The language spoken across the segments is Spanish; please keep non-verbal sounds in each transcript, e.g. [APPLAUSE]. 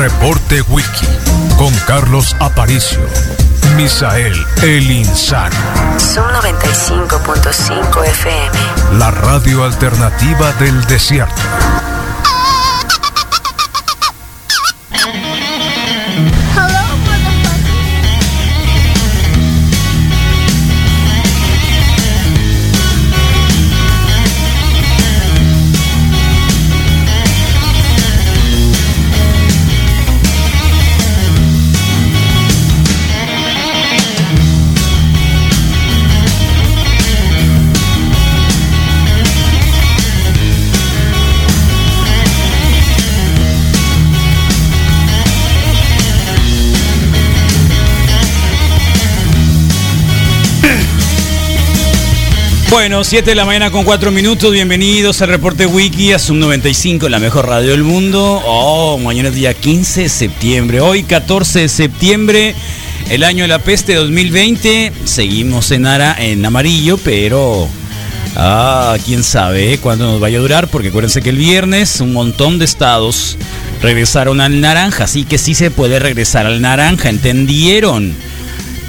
Reporte Wiki con Carlos Aparicio. Misael El Insano. Son 95.5 FM. La radio alternativa del desierto. Bueno, 7 de la mañana con 4 minutos. Bienvenidos al reporte Wiki a Sub 95, la mejor radio del mundo. Oh, mañana es día 15 de septiembre. Hoy, 14 de septiembre, el año de la peste 2020. Seguimos en, ara, en amarillo, pero. Ah, quién sabe cuándo nos vaya a durar, porque acuérdense que el viernes un montón de estados regresaron al naranja, así que sí se puede regresar al naranja, ¿entendieron?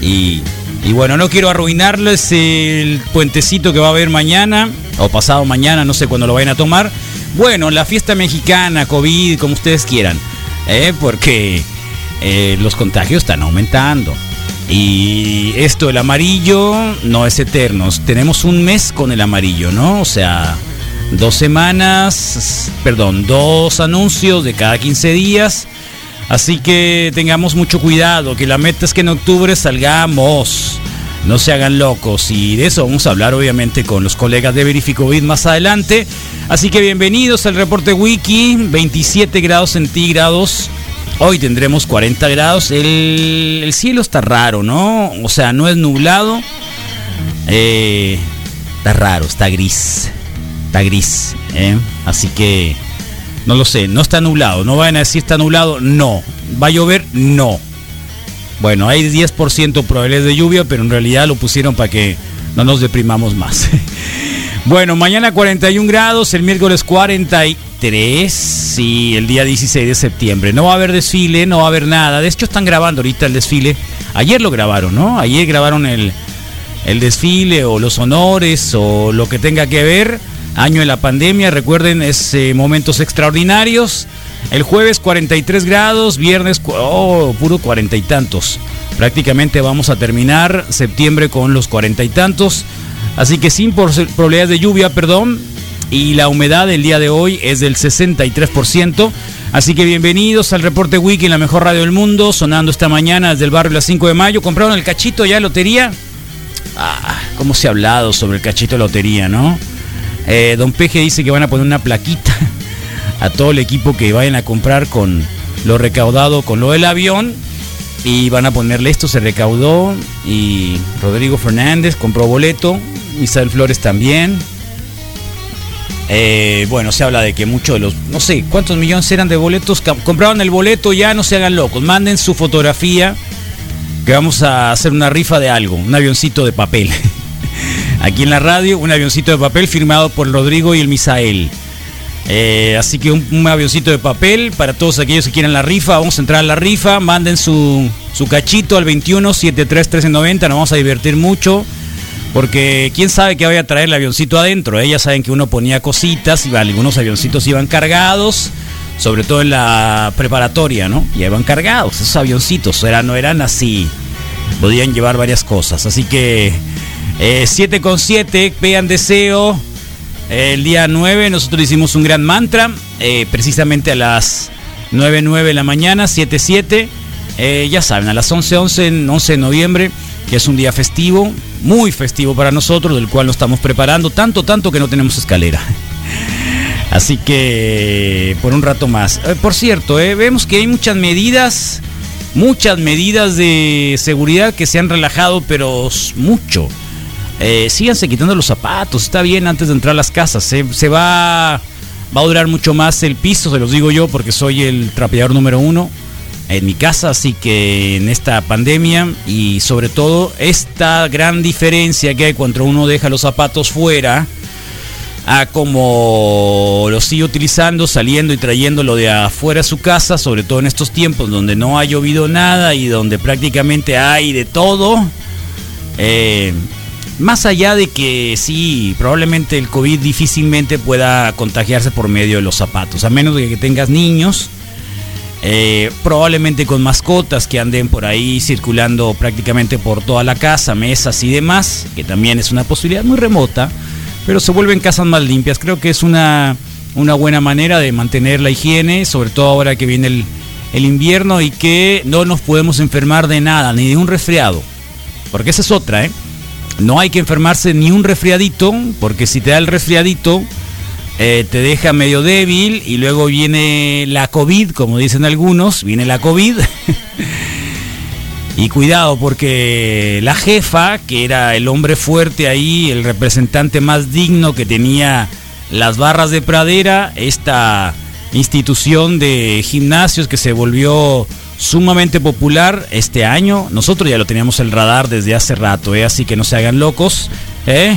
Y y bueno, no quiero arruinarles el puentecito que va a haber mañana, o pasado mañana, no sé cuándo lo vayan a tomar. Bueno, la fiesta mexicana, COVID, como ustedes quieran, ¿eh? porque eh, los contagios están aumentando. Y esto, el amarillo, no es eterno. Tenemos un mes con el amarillo, ¿no? O sea, dos semanas, perdón, dos anuncios de cada 15 días Así que tengamos mucho cuidado, que la meta es que en octubre salgamos. No se hagan locos y de eso vamos a hablar obviamente con los colegas de Verificovid más adelante. Así que bienvenidos al reporte Wiki, 27 grados centígrados. Hoy tendremos 40 grados. El, cielo está raro, ¿no? O sea, no es nublado. Eh, está raro, está gris. Está gris. ¿eh? Así que no lo sé, no está nublado. No vayan a decir está nublado, no. ¿Va a llover? No. Bueno, hay 10% probabilidades de lluvia, pero en realidad lo pusieron para que no nos deprimamos más. [LAUGHS] bueno, mañana 41 grados, el miércoles 43 y el día 16 de septiembre. No va a haber desfile, no va a haber nada. De hecho, están grabando ahorita el desfile. Ayer lo grabaron, ¿no? Ayer grabaron el, el desfile o los honores o lo que tenga que ver año de la pandemia. Recuerden, es eh, momentos extraordinarios. El jueves 43 grados, viernes, oh, puro cuarenta y tantos. Prácticamente vamos a terminar septiembre con los cuarenta y tantos. Así que sin probabilidades de lluvia, perdón. Y la humedad del día de hoy es del 63%. Así que bienvenidos al reporte Wiki en la mejor radio del mundo. Sonando esta mañana desde el barrio las 5 de mayo. ¿Compraron el cachito ya de lotería? Ah, cómo se ha hablado sobre el cachito de lotería, ¿no? Eh, don Peje dice que van a poner una plaquita a todo el equipo que vayan a comprar con lo recaudado con lo del avión. Y van a ponerle esto, se recaudó. Y Rodrigo Fernández compró boleto. Isabel Flores también. Eh, bueno, se habla de que muchos de los, no sé, cuántos millones eran de boletos, compraron el boleto, ya no se hagan locos, manden su fotografía, que vamos a hacer una rifa de algo, un avioncito de papel. [LAUGHS] aquí en la radio, un avioncito de papel firmado por Rodrigo y el Misael. Eh, así que un, avioncito de papel para todos aquellos que quieran la rifa. Vamos a entrar a la rifa. Manden su, su cachito al 21 73 1390. Nos vamos a divertir mucho. Porque quién sabe qué vaya a traer el avioncito adentro. Ellas saben que uno ponía cositas y algunos avioncitos iban cargados. Sobre todo en la preparatoria, ¿no? Y iban cargados. Esos avioncitos eran, no eran así. Podían llevar varias cosas. Así que 7 eh, con 7, vean deseo. El día 9 nosotros hicimos un gran mantra, eh, precisamente a las 9, 9 de la mañana, 7, 7. Eh, ya saben, a las 11, 11, 11 de noviembre, que es un día festivo, muy festivo para nosotros, del cual nos estamos preparando, tanto, tanto que no tenemos escalera. [LAUGHS] Así que por un rato más. por cierto, vemos que hay muchas medidas muchas medidas de seguridad que se han relajado, pero mucho. Eh, síganse quitando los zapatos, está bien antes de entrar a las casas. Se, va, va a durar mucho más el piso, se los digo yo, porque soy el trapeador número uno en mi casa, así que en esta pandemia y sobre todo esta gran diferencia que hay cuando uno deja los zapatos fuera a como lo sigue utilizando, saliendo y trayéndolo de afuera a su casa, sobre todo en estos tiempos donde no ha llovido nada y donde prácticamente hay de todo. Eh, más allá de que sí, probablemente el COVID difícilmente pueda contagiarse por medio de los zapatos, a menos de que tengas niños, eh, probablemente con mascotas que anden por ahí circulando prácticamente por toda la casa, mesas y demás, que también es una posibilidad muy remota, pero se vuelven casas más limpias. Creo que es una, una buena manera de mantener la higiene, sobre todo ahora que viene el, el invierno y que no nos podemos enfermar de nada, ni de un resfriado. Porque esa es otra, ¿eh? No hay que enfermarse ni un resfriadito, porque si te da el resfriadito, eh, te deja medio débil y luego viene la COVID, como dicen algunos, viene la COVID. [LAUGHS] y cuidado, porque la jefa, que era el hombre fuerte ahí, el representante más digno que tenía las barras de pradera, esta institución de gimnasios que se volvió sumamente popular este año. Nosotros ya lo teníamos el radar desde hace rato, ¿eh? así que no se hagan locos. ¿eh?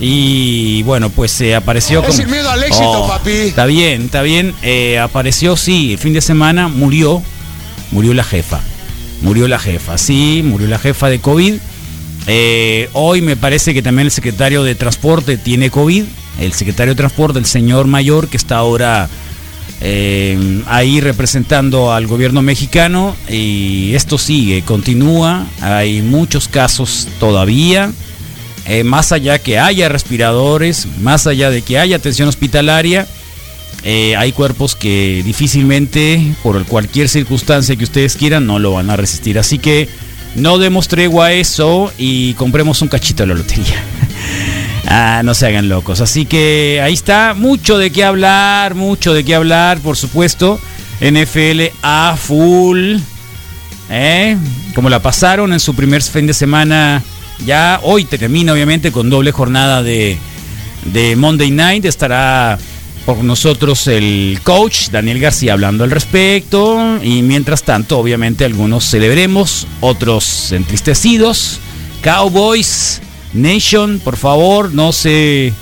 Y bueno, pues se apareció Es como... miedo al éxito, papi. Está bien, está bien. eh, apareció, sí, el fin de semana murió, murió la jefa. Murió la jefa, sí, murió la jefa de COVID. Eh, hoy me parece que también el secretario de Transporte tiene COVID. El secretario de Transporte, el señor mayor, que está ahora eh, ahí representando al gobierno mexicano. Y esto sigue, continúa. Hay muchos casos todavía. Eh, más allá que haya respiradores, más allá de que haya atención hospitalaria, eh, hay cuerpos que difícilmente, por cualquier circunstancia que ustedes quieran, no lo van a resistir. Así que no demos tregua a eso y compremos un cachito de la lotería. Ah, no se hagan locos. Así que ahí está, mucho de qué hablar, mucho de qué hablar, por supuesto. NFL a full. ¿eh? Como la pasaron en su primer fin de semana. Ya hoy termina obviamente con doble jornada de, de Monday Night. Estará por nosotros el coach Daniel García hablando al respecto. Y mientras tanto, obviamente, algunos celebremos, otros entristecidos. Cowboys, Nation, por favor, no se,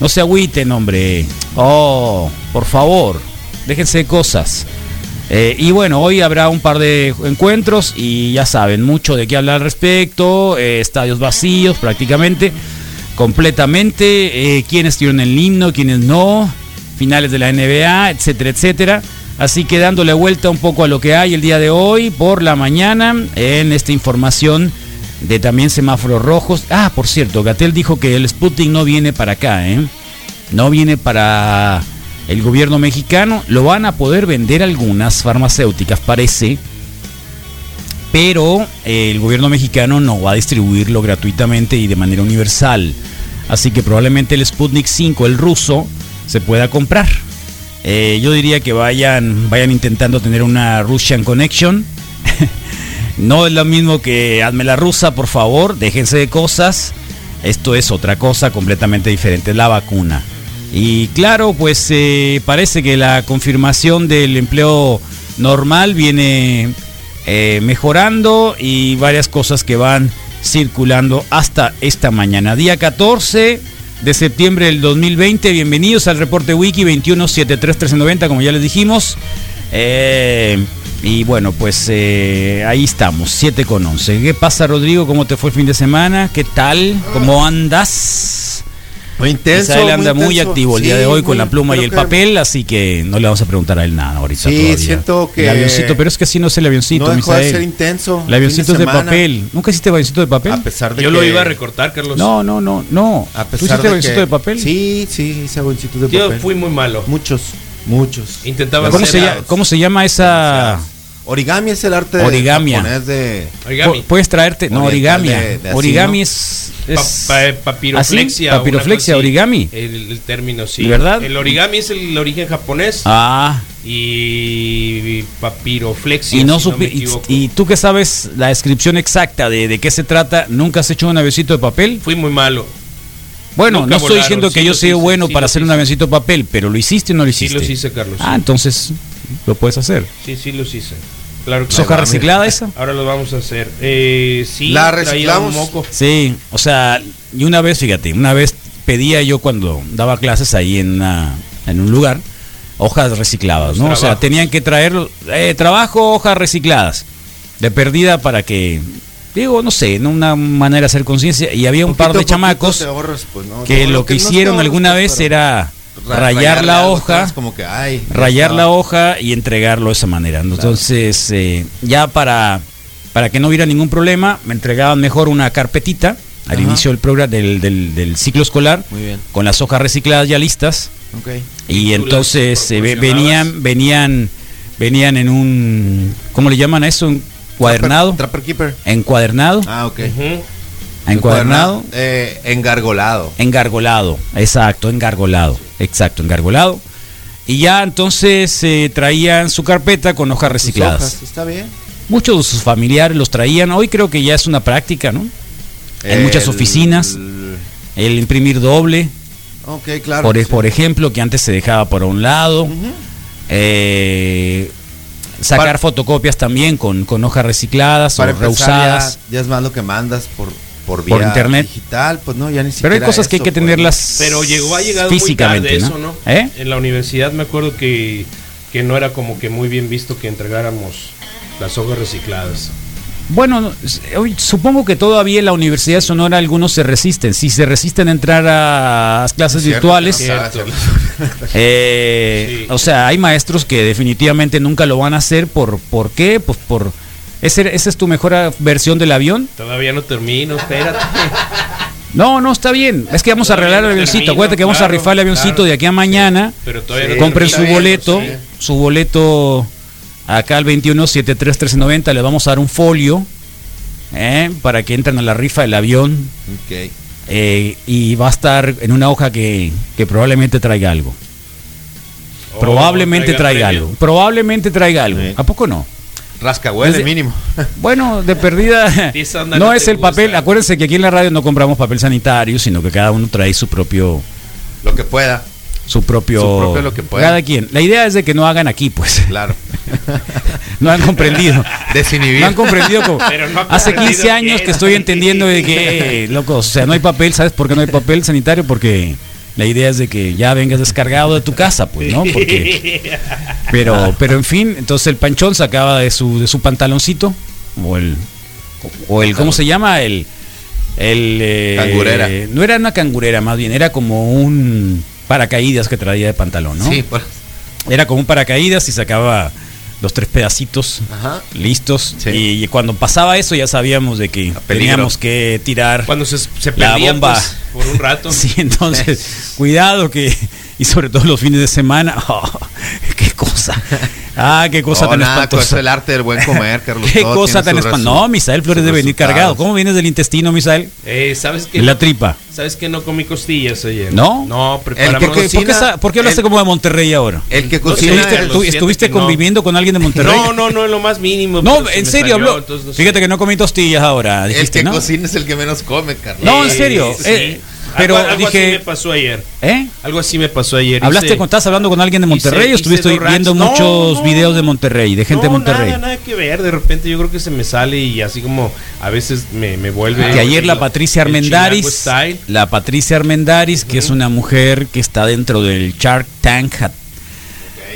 no se agüiten, hombre. Oh, por favor, déjense de cosas. Eh, y bueno, hoy habrá un par de encuentros y ya saben, mucho de qué hablar al respecto, eh, estadios vacíos prácticamente, completamente, eh, quienes tienen el himno, quienes no, finales de la NBA, etcétera, etcétera. Así que dándole vuelta un poco a lo que hay el día de hoy por la mañana en esta información de también semáforos rojos. Ah, por cierto, Gatel dijo que el Sputnik no viene para acá, ¿eh? No viene para el gobierno mexicano. Lo van a poder vender algunas farmacéuticas, parece. Pero eh, el gobierno mexicano no va a distribuirlo gratuitamente y de manera universal. Así que probablemente el Sputnik 5, el ruso, se pueda comprar. Eh, yo diría que vayan, vayan intentando tener una Russian Connection. [LAUGHS] no es lo mismo que hazme la rusa, por favor, déjense de cosas. Esto es otra cosa completamente diferente, la vacuna. Y claro, pues eh, parece que la confirmación del empleo normal viene eh, mejorando y varias cosas que van circulando hasta esta mañana. Día 14 de septiembre del 2020. Bienvenidos al reporte Wiki 21731390, como ya les dijimos. Eh, y bueno, pues eh, ahí estamos, 7 con 11. ¿Qué pasa, Rodrigo? ¿Cómo te fue el fin de semana? ¿Qué tal? ¿Cómo andas? Muy intenso. Israel anda muy, intenso. activo el Sí, día de hoy con muy- la pluma y el que- papel, así que no le vamos a preguntar a él nada ahorita. Sí, todavía. siento que- El avioncito, pero es que así no es el avioncito, No dejó de ser intenso. El avioncito es de semana, papel. ¿Nunca hiciste avioncito de papel? A pesar de Yo que... lo iba a recortar, Carlos. No, no, no, no. A ¿Tú pesar hiciste de avioncito que- de papel? Sí, sí, hice avioncitos de Yo papel. fui muy malo. Muchos, muchos. Intentaba ¿Cómo se, ¿Cómo se llama esa...? Origami es el arte japonés de... origami. Pu- Puedes traerte... No, origami. de- de así, origami es... Pa- es- pa- papiroflexia. Papiroflexia, origami. El, el término, sí. ¿De verdad? El origami es el origen japonés. Ah, y papiroflexia. Y no si me y- tú que sabes la descripción exacta de, de qué se trata, ¿nunca has hecho un avioncito de papel? Fui muy malo. Bueno, Nunca no estoy volaron, diciendo que sí yo sea hice, bueno sí para hacer un avioncito de papel, pero ¿lo hiciste o no lo Sí hiciste? los hice, Carlos. Ah, sí. entonces lo puedes hacer. Sí, sí los hice. Claro que ¿Es hoja sí. reciclada [LAUGHS] esa? Ahora lo vamos a hacer. Eh, sí, La reciclamos. un moco. Sí, o sea, y una vez, fíjate, una vez pedía yo cuando daba clases ahí en, una- en un lugar hojas recicladas, Los ¿no? O sea, tenían que traer eh, trabajo, hojas recicladas, de perdida para que, digo, no sé, ¿no? una manera de hacer conciencia. Y había un par de chamacos ahorras, pues, ¿no? que lo que hicieron alguna vez era ra- rayar la hoja, entonces como que, ay, ya rayar la hoja y entregarlo de esa manera. Entonces, eh, ya para, para que no hubiera ningún problema, me entregaban mejor una carpetita al Ajá. inicio del programa del, del- del ciclo escolar con las hojas recicladas ya listas y entonces eh, venían venían venían en un ¿cómo le llaman a eso? Un cuadernado, Trapper, Trapper Keeper. encuadernado, Ah, ok. Encuadernado, Eh, engargolado. engargolado, exacto, engargolado, exacto, engargolado. Y ya entonces eh, traían su carpeta con hojas Sus recicladas. hojas, Está bien. Muchos de sus familiares los traían. Hoy creo que ya es una práctica, ¿no? En muchas oficinas. El imprimir doble, Ok, claro. por, e- sí. por ejemplo, que antes se dejaba por un lado. Eh, sacar Para- fotocopias también con, con hojas recicladas Para o reusadas. ya, ya es más lo que mandas por, por, Por vía internet. digital, pues no, ya ni Pero siquiera hay cosas que hay eso, que pues. tenerlas Pero llegó a llegar muy físicamente, tarde ¿no? eso, ¿no? ¿Eh? En la universidad me acuerdo que, que no era como que muy bien visto que entregáramos las hojas recicladas. Bueno, supongo que todavía en la Universidad de Sonora algunos se resisten. Si se resisten a entrar a las clases Cierto, virtuales, no hacerlo. [LAUGHS] Eh, Sí. O sea, hay maestros que definitivamente nunca lo van a hacer. ¿Por, ¿por qué? Pues por... ¿Ese, ¿Esa es tu mejor ah, versión del avión? Todavía no termino, espérate. [LAUGHS] No, no, está bien. Es que vamos a arreglar no el avioncito. termino, Acuérdate que vamos a rifar el avioncito claro. de aquí a mañana. Pero todavía Sí. no Compren su bien, boleto. sí. Su boleto acá al 21 73 1390. Le vamos a dar un folio eh, para que entren a la rifa del avión. Eh, y va a estar en una hoja que, que probablemente traiga algo. Oh, Probablemente traiga algo. Probablemente traiga algo. Sí. ¿A poco no? Rascahuele Desde- mínimo. [LAUGHS] Bueno, de perdida. [LAUGHS] No no es el papel. Acuérdense que aquí en la radio no compramos papel sanitario, sino que cada uno trae su propio. Lo que pueda, Su propio. Su propio lo que pueda. Cada quien. La idea es de que no hagan aquí, pues. claro. [LAUGHS] no han comprendido. Desinhibir. No han comprendido como. [LAUGHS] Pero no ha Hace comprendido 15 años que estoy entendiendo de que, locos, o sea, no hay papel, ¿sabes por qué no hay papel sanitario? Porque la idea es de que ya vengas descargado de tu casa, pues, ¿no? Porque, [LAUGHS] pero, pero en fin, entonces el panchón sacaba de su, de su pantaloncito, o el, o el, ¿cómo se llama? El, el, eh, Cangurera. No era una cangurera, más bien, era como un paracaídas que traía de pantalón, ¿no? Sí, por- Era como un paracaídas y sacaba los tres pedacitos Ajá. listos. Sí. Y, cuando pasaba eso ya sabíamos de que teníamos que tirar. Cuando se, se La bomba. pues, por un rato. [LAUGHS] Sí, entonces, [LAUGHS] cuidado que. [LAUGHS] Y sobre todo los fines de semana. [LAUGHS] oh, ¡Qué cosa! ¡Ah, qué cosa No, tan nada, espantosa! el arte del buen comer, [LAUGHS] Carlos. ¡Qué todo cosa tan espantosa! No, Misael Flores debe venir cargado. ¿Cómo vienes del intestino, Misael? Eh, ¿Sabes qué? De la tripa. ¿Sabes que no comí costillas ayer? ¿No? No, ¿Por preparamos. por qué cocina, por qué hablaste el- como de Monterrey ahora? El que cocina. ¿Estuviste- el- lo ¿Tú- siento ¿Estuviste que no. conviviendo con alguien de Monterrey? No, no, no, en lo más mínimo. No, en serio, salió, habló. entonces no sé. Fíjate que no comí tostillas ahora, el dijiste, que ¿no? cocina es el que menos come, Carlos. No, en serio, sí. eh, pero algo, algo así dije- me pasó ayer. ¿Eh? Algo así me pasó ayer. ¿Hablaste Hice- con, estás hablando con alguien de hice- Monterrey o hice estuviste dos viendo? No, muchos no, videos de Monterrey, de gente no, de Monterrey? Nada, nada que ver. De repente yo creo que se me sale y así como a veces me, me vuelve. que ayer la Patricia Armendaris, la Patricia Armendaris, que es una mujer que está dentro del Shark Tank,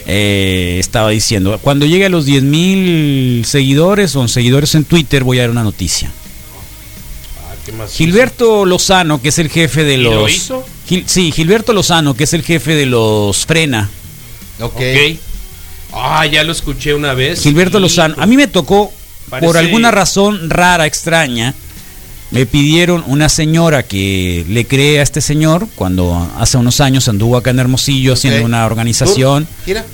eh, estaba diciendo, cuando llegue a los 10 mil seguidores o seguidores en Twitter voy a dar una noticia. ¿Qué más Gilberto Lozano, que es el jefe de ¿Y los... lo hizo? Gil- sí, Gilberto Lozano, que es el jefe de los Frena. Ok. Ok. Ah, ya lo escuché una vez. Gilberto Y- Lozano. A mí me tocó, por alguna razón rara, extraña, me pidieron una señora que le cree a este señor cuando hace unos años anduvo acá en Hermosillo haciendo una organización. Gira.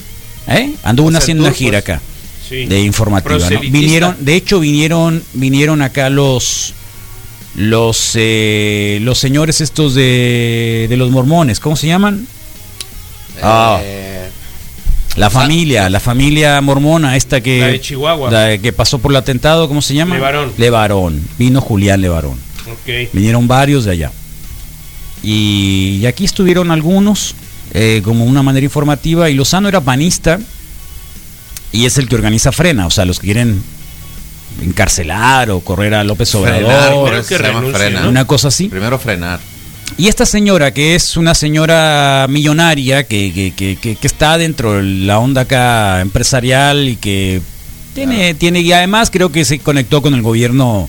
¿eh? Anduvo O sea, haciendo tour, una gira pues. acá Sí. de informativa. ¿no? Vinieron, de hecho, vinieron, vinieron acá los los eh, los señores estos de, de los mormones, ¿cómo se llaman? Ah. Eh, La familia, la familia mormona, esta que. La de Chihuahua. la que pasó por el atentado, ¿cómo se llama? Levarón. Levarón. Vino Julián Levarón. Vinieron varios de allá. Y, y aquí estuvieron algunos, eh, como una manera informativa. Y Lozano era panista y es el que organiza Frena, o sea, los que quieren encarcelar o correr a López Frenar, Obrador, eso que renuncie, frenar. ¿no? una cosa así. Primero frenar. Y esta señora, que es una señora millonaria, que, que, que- que- que está dentro de la onda acá empresarial y que tiene, tiene, y además creo que se conectó con el gobierno,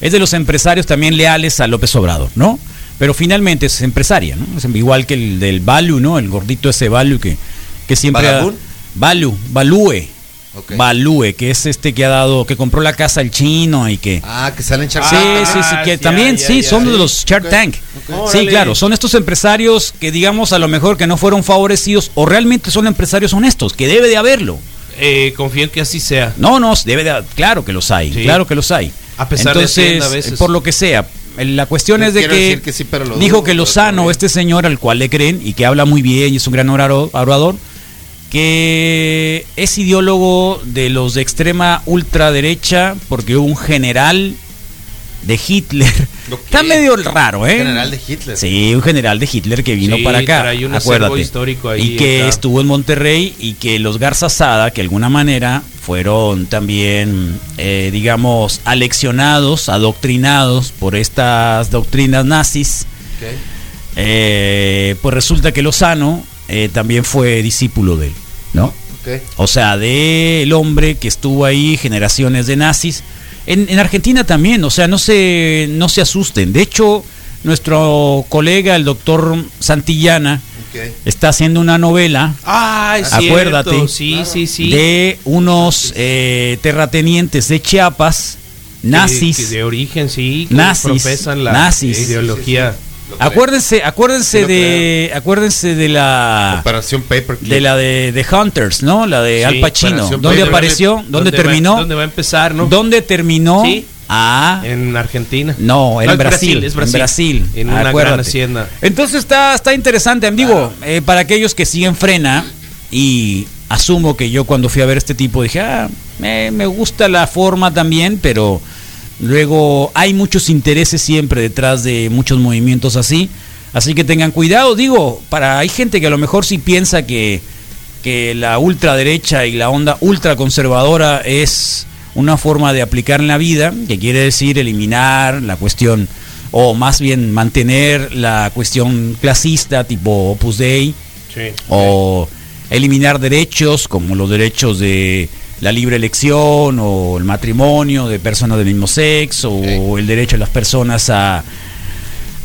es de los empresarios también leales a López Obrador, ¿no? Pero finalmente es empresaria, ¿no? Es igual que el del Balu, ¿no? El gordito ese Balu que, que siempre... Balu, Balúe. Ok. Balúe, que es este que ha dado, que compró la casa al chino y que... Ah, que salen Shark Sí, Tank. sí, sí, que ya, también, sí, son sí. de los Shark Tank. Sí, claro, son estos empresarios que digamos a lo mejor que no fueron favorecidos o realmente son empresarios honestos, que debe de haberlo. Eh, confío en que así sea. No, no, debe de, claro que los hay, Sí. claro que los hay. A pesar de Hacienda a veces. por lo que sea, la cuestión No es de que, decir que sí, pero lo dijo dudo, que Lozano, este señor al cual le creen y que habla muy bien y es un gran orador, orador, que es ideólogo de los de extrema ultraderecha porque hubo un general de Hitler. Está medio raro, ¿eh? General de Hitler. Sí, un general de Hitler que vino Sí, para acá. trae un acervo acuérdate. histórico ahí, y que acá. estuvo en Monterrey y que los Garza Sada, que de alguna manera fueron también, eh, digamos, aleccionados, adoctrinados por estas doctrinas nazis, eh, pues resulta que Lozano eh, también fue discípulo de él, ¿no? O sea, del hombre que estuvo ahí, generaciones de nazis. En, en Argentina también, o sea, no se, no se asusten. De hecho, nuestro colega, el doctor Santillana, está haciendo una novela Ah, es Acuérdate. cierto. Sí, sí, sí. de unos eh, terratenientes de Chiapas, nazis. que de origen, sí. que Nazis, Profesan la nazis. ideología. Acuérdense, acuérdense de, acuérdense de la Operación Paperclip. de la de, de Hunters, ¿no? La de Sí, Al Pacino. ¿Dónde apareció? ¿Dónde, terminó? ¿Dónde va a empezar, no? ¿Dónde terminó? Sí. Ah, En Argentina. no, en es Brasil, es en Brasil. En una acuérdate. gran hacienda. Entonces está, está interesante, digo, eh, para aquellos que siguen frena y asumo que yo cuando fui a ver este tipo dije, ah, me gusta la forma también, pero luego hay muchos intereses siempre detrás de muchos movimientos así, así que tengan cuidado, digo, para hay gente que a lo mejor sí piensa que, que la ultraderecha y la onda ultraconservadora es una forma de aplicar en la vida, que quiere decir eliminar la cuestión o más bien mantener la cuestión clasista tipo Opus Dei Sí. o eliminar derechos como los derechos de la libre elección o el matrimonio de personas del mismo sexo o el derecho de las personas a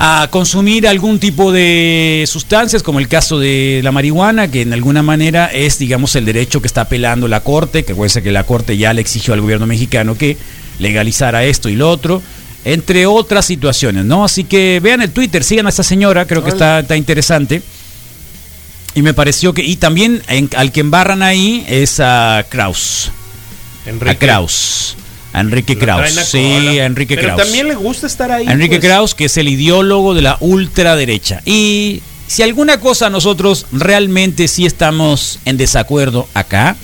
a consumir algún tipo de sustancias, como el caso de la marihuana, que en alguna manera es, digamos, el derecho que está apelando la Corte, que puede ser que la Corte ya le exigió al gobierno mexicano que legalizara esto y lo otro, entre otras situaciones, ¿no? Así que vean el Twitter, sigan a esta señora, creo que está, está interesante. Y me pareció que, y también en- al que embarran ahí es a Kraus, Enrique. a Kraus, a Enrique Kraus, sí, a Enrique Pero Kraus. también le gusta estar ahí. A Enrique pues. Kraus, que es el ideólogo de la ultraderecha. Y si alguna cosa nosotros realmente sí estamos en desacuerdo acá,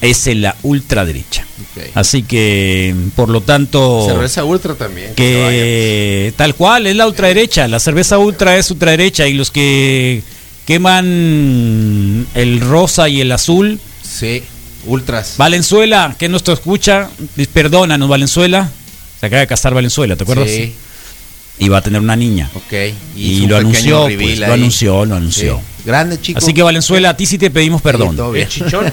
es en la ultraderecha. Así que, por lo tanto, Cerveza Ultra también. que tal cual es la ultraderecha. La cerveza ultra es ultraderecha y los que queman el rosa y el azul. Sí, Ultras. Valenzuela, que nos escucha, perdónanos, Valenzuela. Se acaba de casar Valenzuela, ¿te acuerdas? Sí, Y va a tener una niña. ok. Y, lo anunció, pues, reveal lo anunció, lo anunció. Sí. Grande, chico. Así que Valenzuela, a ti sí te pedimos perdón. Sí. [LAUGHS] El chichón.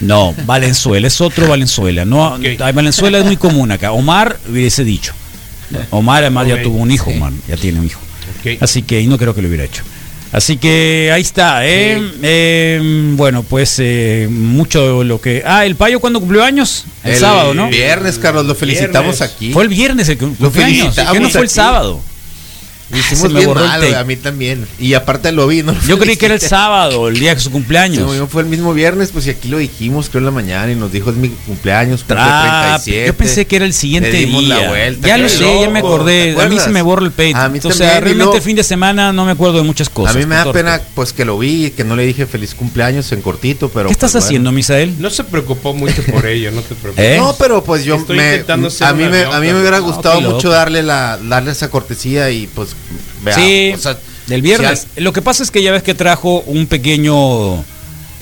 No, Valenzuela es otro Valenzuela. No, Valenzuela es muy común acá. Omar hubiese dicho. [LAUGHS] Omar además ya tuvo un hijo. Omar, ya tiene un hijo. Así que y no creo que lo hubiera hecho. Así que ahí está, ¿eh? Sí. Eh, bueno, pues eh, mucho lo que... Ah, ¿el payo cuando cumplió años? El, sábado, ¿no? Viernes, Carlos, lo felicitamos Viernes. aquí. Fue el viernes el que cumplió años. ¿Por qué no felicitamos fue el sábado? Lo Se hicimos me bien borró el mal, tape. güey, a mí también. Y aparte lo vi, ¿no? Yo creí [LAUGHS] que era el sábado, el día de su cumpleaños. No, fue el mismo viernes, pues y aquí lo dijimos, creo en la mañana, y nos dijo es mi cumpleaños, cumple Ah, 37. yo pensé que era el siguiente Le dimos día. la vuelta, ya lo sé, ya me acordé. ¿te A mí acuerdas? se me borra el peito. A mí o sea, también, y realmente luego- el fin de semana no me acuerdo de muchas cosas. a mí me da Torpe. pena pues que lo vi y que no le dije feliz cumpleaños en cortito, pero ¿Qué estás pues, bueno. haciendo, Misael? No se preocupó mucho por ello, no te preocupes. ¿Eh? No, pero pues yo Estoy me, intentando ser a mí me a mí me hubiera No, gustado qué loco. mucho darle la darle esa cortesía y pues vea, sí, o sea, del viernes. Lo que pasa es que ya ves que trajo un pequeño.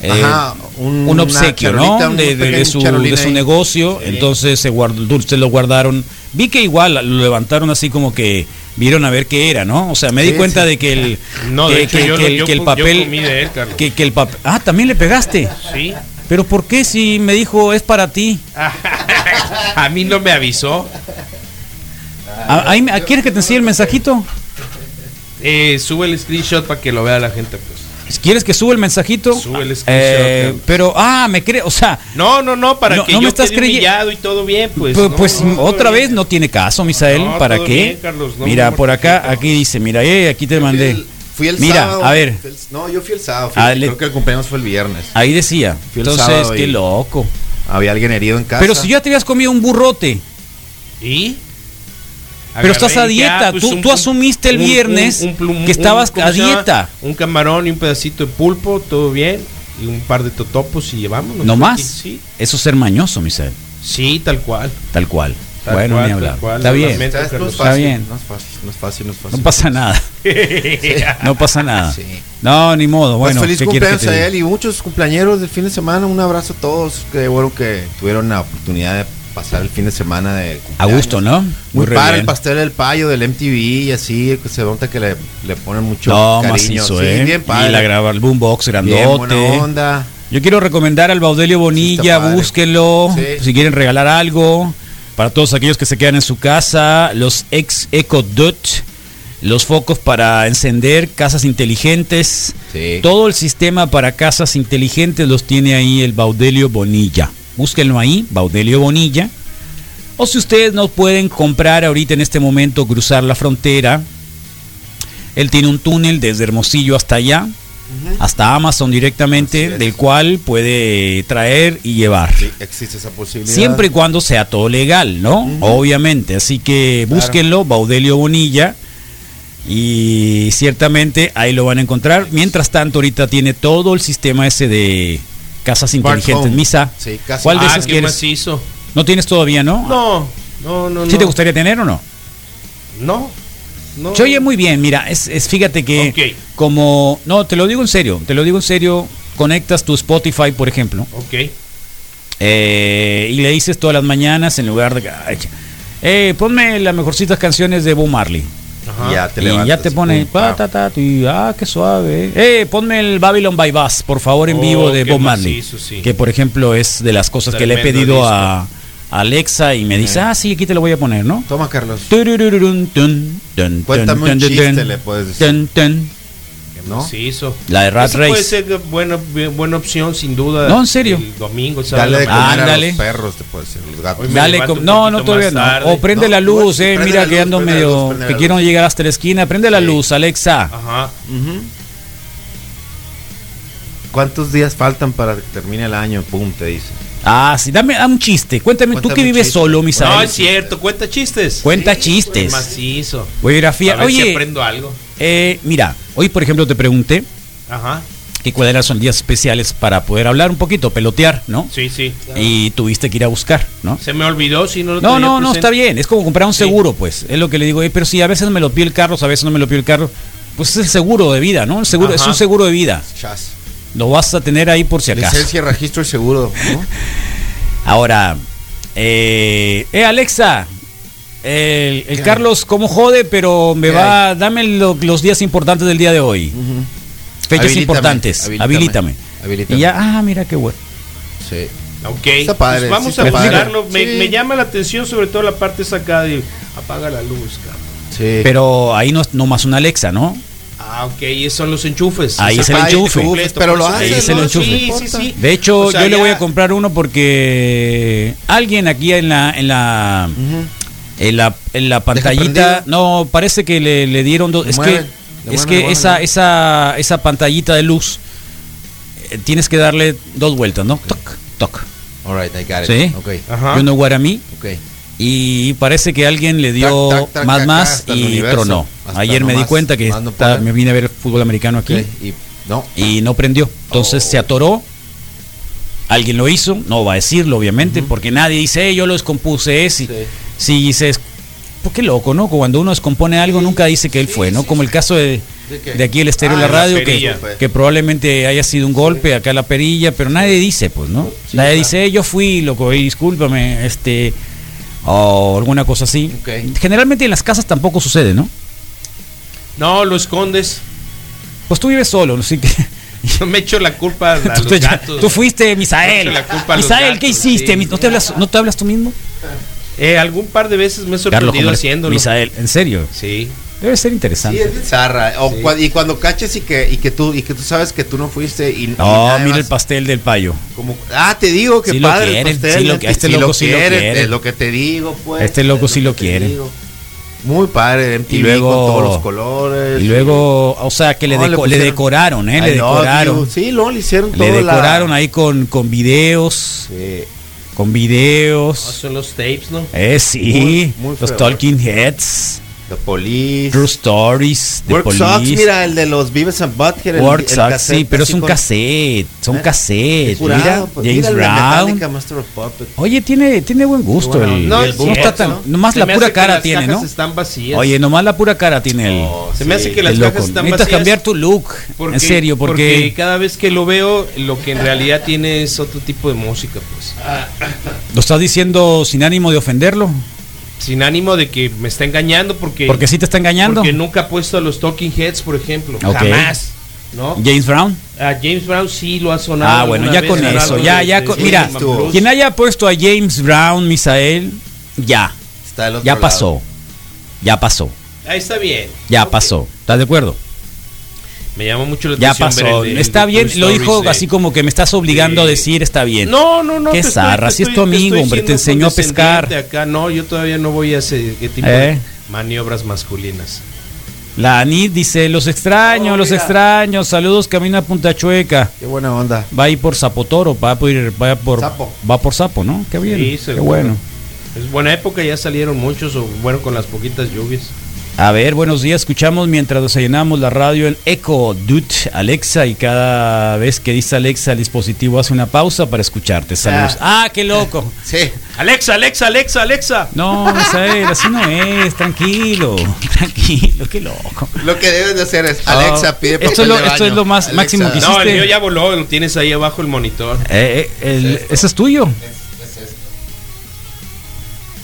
eh, Ajá, un- obsequio, ¿no? De, de- de su, de su negocio. Entonces se guardó, se lo guardaron. Vi que igual lo levantaron así como que vieron a ver qué era, ¿no? O sea, me di Sí, cuenta sí. de que el, No, que, hecho, que- yo que lo- el, yo que el pu- yo papel, comí de él, Carlos. que, que el papel, ah, también le pegaste. Sí. Pero ¿por qué si me dijo es para ti? [LAUGHS] A mí no me avisó. ¿A- ahí me- ¿Quieres que te enseñe el mensajito? Eh, sube el screenshot para que lo vea la gente, pues. ¿Quieres que suba el mensajito? Sube el screenshot, Eh, pero, ah, me cree, o sea, No, no, no, para No, que no me yo estás quede creye- humillado y todo bien, pues. No, pues no, otra bien. vez no tiene caso, Misael. No, ¿Para todo qué? bien, Carlos, no, mira, por acá, aquí dice, mira, eh, aquí te mandé. Fui el- Fui el Mira, sábado. a ver. el- no, yo fui el sábado. fui- Ah, creo que el cumpleaños fue el viernes. Ahí decía. Fui el Entonces, sábado qué loco. Había alguien herido en casa. Pero si ya te habías comido un burrote. ¿Y? Pero estás a dieta. pues Tú- un- tú asumiste el un- viernes plum- que estabas ¿cómo a dieta. Un camarón y un pedacito de pulpo, todo bien. Y un par de totopos y llevámonos. No más. Sí, Eso es ser mañoso, Misael. sí, tal cual. Tal cual. Tal bueno, cual, ni tal hablar. cual, Está bien. No es Está fácil, bien. No es fácil, no es fácil, no es fácil. No pasa nada. [LAUGHS] No pasa nada. Sí. No, ni modo. Pues Bueno, feliz ¿qué quieres que cumpleaños a él y muchos cumpleaños del fin de semana. Un abrazo a todos. Qué bueno que tuvieron la oportunidad de pasar el fin de semana de A gusto, ¿no? Muy padre bien. el pastel del payo del MTV y así, que se nota que le, le ponen mucho No, cariño. macizo, sí, ¿eh? bien Y padre. la graba el boombox bien grandote. buena onda. Yo quiero recomendar al Baudelio Bonilla, Sí, búsquenlo, Sí. si quieren regalar algo. Para todos aquellos que se quedan en su casa, los ex Eco Dutch, los focos para encender, casas inteligentes, Sí. todo el sistema para casas inteligentes los tiene ahí el Baudelio Bonilla. Búsquenlo ahí, Baudelio Bonilla. O si ustedes no pueden comprar ahorita en este momento, cruzar la frontera, él tiene un túnel desde Hermosillo hasta allá, hasta Amazon directamente, del cual puede traer y llevar. Sí, existe esa posibilidad. Siempre y cuando sea todo legal, ¿no? Obviamente. Así que Claro. búsquenlo, Baudelio Bonilla. Y ciertamente ahí lo van a encontrar. Mientras tanto, ahorita tiene todo el sistema ese de casas inteligentes. Misa, Sí. ¿cuál de ah, esas qué quieres? macizo. ¿No tienes todavía, no? No, no, no. ¿Sí no. te gustaría tener o no? No, no. Se oye muy bien, mira, es, es- fíjate que como, no, te lo digo en serio, te lo digo en serio, conectas tu Spotify, por ejemplo, Ok. eh, y le dices todas las mañanas en lugar de, eh, ponme las mejorcitas canciones de Bob Marley. Ajá. Ya te y ya te pone, pa, pa. ta, ta, y, ah, qué suave. Eh, ponme el Babylon by Bass, por favor, en Oh, vivo de qué Bob Marley. macizo, sí. Que por ejemplo es de las cosas que le he pedido disco. a, Alexa y me dice, ah, sí, aquí te lo voy a poner, ¿no? Toma, Carlos. Cuéntame un chiste, le puedes decir. ¿No? Macizo. La de Rat Esa Puede Race. ser buena, buena opción, sin duda. No, en serio. El domingo, sábado. Dale de comer a los perros, te puedes decir, los gatos. Dale, no, no, todavía no. O prende No, la luz, eh. prende Mira la que ando medio. luz, que luz. quiero llegar hasta la esquina. Prende la Sí. luz, Alexa. Ajá. ¿Cuántos días faltan para que termine el año? Pum, te dice. Ah, sí, dame, dame un chiste. Cuéntame, tú Cuéntame que un vives chiste. solo, No, Misael. es cierto, cuenta chistes. Cuenta Sí, chistes. Macizo. Voy a ver si Oye, aprendo algo. Eh, mira, hoy por ejemplo te pregunté Ajá. que cuáles eran son días especiales para poder hablar un poquito, pelotear, ¿no? Sí, sí. Y tuviste que ir a buscar, ¿no? Se me olvidó si no lo No, tenía no, no, está bien. Es como comprar un Sí. seguro, pues. Es lo que le digo. eh, pero si a veces me lo pide el carro, a veces no me lo pide el carro. Pues es el seguro de vida, ¿no? El seguro, es un seguro de vida. Chas. Lo vas a tener ahí por si acaso. Licencia, registro y seguro. ¿no? [LAUGHS] Ahora, eh, eh, Alexa, el. Carlos, ¿cómo jode? Pero me ¿Qué va, dame lo- los días importantes del día de hoy. Fechas Habilítame, importantes. habilítame, Habilítame. habilítame. Y ya, ah, mira qué bueno. Sí. Ok. Está padre, Pues vamos sí a está padre. buscarlo. Me, Sí. me llama la atención sobre todo la parte sacada de apaga la luz, cabrón. Sí. Pero ahí no es nomás una Alexa, ¿no? Ah, ok, esos son los enchufes. Ahí es el enchufe. Pero lo hace, Ahí es el enchufe. Sí, sí, sí. De hecho, O sea, yo le voy a comprar uno porque alguien aquí en la, en la. En la, en la pantallita, no, parece que le, le dieron dos. Es mueven, que, es mueven, que esa, esa, esa pantallita de luz eh, tienes que darle dos vueltas, ¿no? Toc, toc. Alright, I got it. Sí. Ok, Ajá. You know what I mean? ok. Y parece que alguien le dio Tac, tac, tac, más más y tronó. Ayer no me di cuenta que no está- me vine a ver fútbol americano aquí Y no. y no prendió. Entonces Oh. se atoró. Alguien lo hizo, no va a decirlo obviamente, porque nadie dice, "Eh, yo lo descompuse ese. Sí. Si dices, pues qué loco, ¿no? Cuando uno descompone algo nunca dice que él fue, ¿no? Como el caso de, ¿De aquí el estéreo Ah, de la la radio, que, que probablemente haya sido un golpe acá la perilla, pero nadie dice, pues, ¿no? Sí, nadie claro. dice, "Eh, yo fui, loco, y discúlpame, este, o alguna cosa así. Generalmente en las casas tampoco sucede, ¿no? No, lo escondes. Pues tú vives solo, así que... [LAUGHS] Yo me echo la culpa a [LAUGHS] Tú, los te- gatos. tú fuiste, Misael. Misael, ¿qué hiciste? sí. ¿No, te hablas, ¿No te hablas tú mismo? Eh, algún par de veces me he sorprendido haciéndolo. Misael, ¿en serio? Sí. Debe ser Sí, interesante. es bizarra. O Sí. y cuando caches y que, y que tú y que tú sabes que tú no fuiste y, No, mira el pastel del payo. como ah te digo que Sí lo padre el quieren, pastel, sí lo- neta, este sí loco sí lo quiere. es lo que te digo pues Este loco es sí lo que te quiere. muy padre MTV Y luego- con todos los colores Y luego, o sea, que le, No, le deco- le pusieron- decoraron, ¿eh? I Le decoraron. you. sí no le hicieron Le todo la- decoraron ahí con, con videos. Sí. Con videos. Son los tapes, ¿no? Eh, sí. Muy- muy los. Talking Heads. The Police True Stories. The Work Police. mira el de los Beavis and Butthead el- Work el Sucks, cassette sí, pero es un cassette. Son ¿Eh? cassettes. Jurado, Mira, pues, James el Brown. Oye, tiene, tiene buen gusto. Bueno, el, No, el- cierto, está tan- ¿no? nomás Se la pura cara las tiene, cajas ¿no? están vacías. Oye, nomás la pura cara tiene el. Oh, Se me hace que las el cajas están Necesitas vacías. cambiar tu look. Porque- en serio, porque, cada vez que lo veo, lo que en realidad tiene es otro tipo de música, pues. lo estás diciendo sin ánimo de ofenderlo. Sin ánimo de que me está engañando porque Porque sí te está engañando. porque nunca ha puesto a los Talking Heads, por ejemplo. Jamás. ¿No? James Brown. A James Brown sí lo ha sonado. Ah, bueno, ya vez con eso. Ya, de- ya. de con- Rhythm mira, quien haya puesto a James Brown, Misael, ya. Está Ya lado. pasó. Ya pasó. Ahí está bien. Ya pasó. ¿Estás de acuerdo? Me llama mucho la Ya atención. ver pasó. el de- el Está bien. Lo dijo de- así como que me estás obligando a decir está bien. No, no, no. Qué zarra, si es tu amigo, hombre, te enseñó a pescar. Acá no, yo todavía no voy a ese tipo Eh. de maniobras masculinas. La Anit dice, los extraños, Oh, los extraños, saludos, camino a Punta Chueca. Qué buena onda. Va ahí por Zapotoro, va por, va por Sapo. va por Sapo, ¿no? Qué bien, Sí, qué bueno. Es buena época, ya salieron muchos, o bueno, con las poquitas lluvias. A ver, buenos días, escuchamos mientras desayunamos la radio el Echo Dut Alexa y cada vez que dice Alexa el dispositivo hace una pausa para escucharte. Saludos. Ah, qué loco. [LAUGHS] Sí. Alexa, Alexa, Alexa, Alexa. No, Misael, así no es, tranquilo, [LAUGHS] tranquilo, qué loco. Lo que debes de hacer es Alexa pide Ah, esto papel es lo- de esto es lo más Alexa. máximo que No, hiciste. el mío ya voló, lo tienes ahí abajo el monitor. Eh, eh, el- ese es tuyo.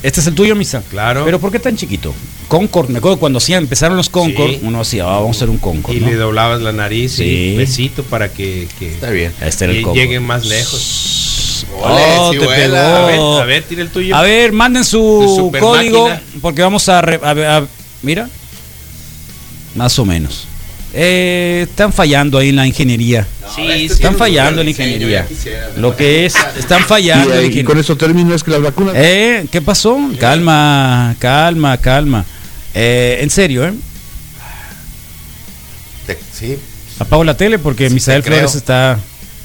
Este es el tuyo, Misa. Claro. Pero ¿por qué tan chiquito? Concord, me acuerdo cuando hacían, empezaron los Concord, Sí. uno hacía, ah, vamos a hacer un Concord. Y ¿no? le doblabas la nariz Sí. y besito para que, que Está bien. Este era el lle- Concord. lleguen más lejos. Oh, te pegó. A ver, a ver, tira el tuyo. A ver, manden su código máquina. porque vamos a, re- a ver, a- mira, más o menos. Eh, están fallando ahí en la ingeniería. Sí, este sí. Están fallando en la ingeniería. quisiera. Lo que es, están fallando Y, y ingeniería. con eso termino es que las vacunas Eh, ¿qué pasó? Calma, calma, calma. Eh, en serio, ¿eh? Te- Sí. Apago la tele porque Sí, Misael. Flores está,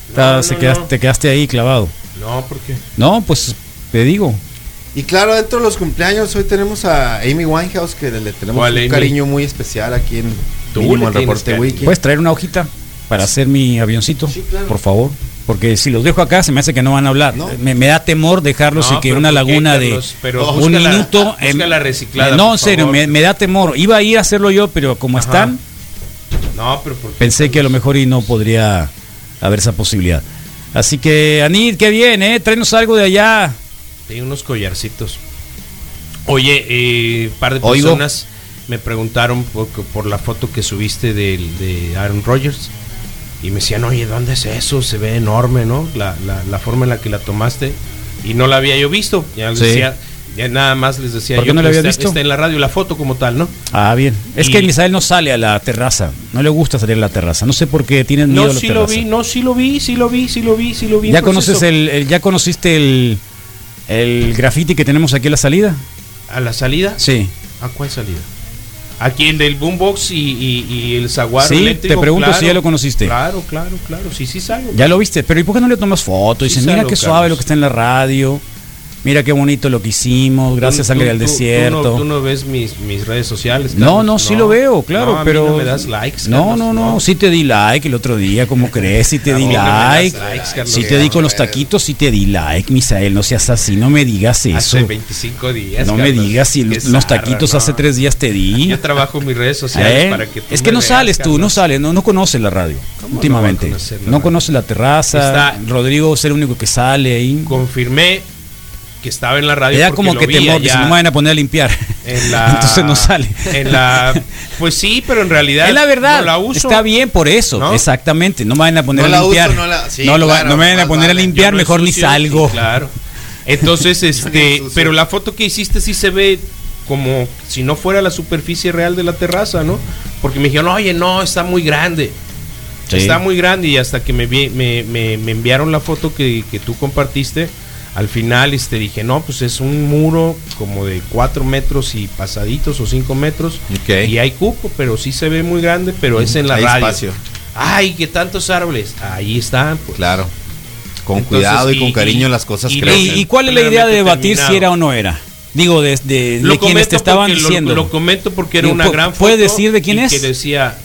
está- No, se no, quedaste- no. te quedaste ahí clavado. No, ¿por qué? No, pues te digo. Y claro, dentro de los cumpleaños hoy tenemos a Amy Winehouse que le tenemos ¿Cuál un Amy? cariño muy especial aquí en Tú mínimo el reporte cariño. wiki. ¿Puedes traer una hojita para hacer mi avioncito? Sí, claro. Por favor. Porque si los dejo acá se me hace que no van a hablar. No. Me, me da temor dejarlos No, y que una ¿por qué, laguna Carlos? de Pero un minuto. em, la reciclada, No, en serio, me, me da temor. Iba a ir a hacerlo yo, pero como Ajá. están, No, pero ¿por qué? pensé que a lo mejor y no podría haber esa posibilidad. Así que, Anit, qué bien, ¿eh? Tráenos algo de allá. Tengo unos collarcitos. Oye, eh, par de Oigo. Me preguntaron por, por la foto que subiste de Aaron Rodgers. Y me decían, oye, ¿dónde es eso? Se ve enorme, ¿no? La, la, la forma en la que la tomaste. Y no la había yo visto. Ya les Sí. decía, ya nada más les decía ¿Por qué yo no la que habías está, visto? está en la radio, la foto como tal, ¿no? Ah, bien. Es Y- que Misael no sale a la terraza. No le gusta salir a la terraza. No sé por qué tienen miedo No, a la sí lo vi, no, sí lo vi, sí lo vi, sí lo vi, sí lo vi. ¿Ya conoces el, el- ya conociste el, el graffiti que tenemos aquí a la salida? ¿A la salida? Sí. ¿A cuál salida? Aquí en el Boombox y, y, y el Zaguaro Sí, eléctrico. te pregunto claro. si ya lo conociste. Claro, claro, claro. Sí, sí salgo. Ya lo viste, pero ¿y por qué no le tomas foto? Sí Dice, mira qué suave lo que está en la radio. Mira qué bonito lo que hicimos. Gracias, Tú- Sangre tú- del tú- Desierto. Tú no, tú no ves mis, mis redes sociales. No, no, sí lo veo, claro, No, pero. no me das likes. No, Carlos, no, no, sí te di like el otro día, ¿cómo crees? Sí te di no like. likes, Carlos. Sí te di con los taquitos, sí te di like, Misael. No seas así, no me digas eso. Hace 25 días. No me digas si los, taquitos no. hace tres días te di. Yo trabajo en mis redes sociales ¿Eh? para que tú es que no veas, sales tú, no sales, no, no conoces la radio ¿Cómo últimamente. no No conoces la terraza. Rodrigo es el único que sale ahí. Confirmé que estaba en la radio. Porque como que te si no me van a poner a limpiar. En [LAUGHS] la, Entonces no sale. En la, pues sí, pero en realidad. Es la verdad, no la uso. está bien por eso, ¿No? exactamente. No me van a poner No a uso, limpiar. no la- sí, no, lo va- claro, no me van a poner a limpiar, mejor ni salgo. sí, claro. Entonces, [LAUGHS] este, pero la foto que hiciste sí se ve como si no fuera la superficie real de la terraza, ¿no? Porque me dijeron, oye, no, está muy grande. Sí. Está muy grande y hasta que me, me, me- me enviaron la foto que, que tú compartiste, al final este, dije, no, pues es un muro como de 4 metros y pasaditos o 5 metros. Y hay cupo, pero sí se ve muy grande, pero es en la Hay radio. espacio. Ay, qué tantos árboles. Ahí están, pues. Claro. Con Entonces, cuidado y, y- con cariño y- las cosas y- crecen. ¿Y, cuál es la idea de debatir si era o no era? Digo, de, de, de quienes te comento estaban porque lo- diciendo. Lo, comento porque era Digo, una gran foto. ¿puedes decir de quién y es? Que decía,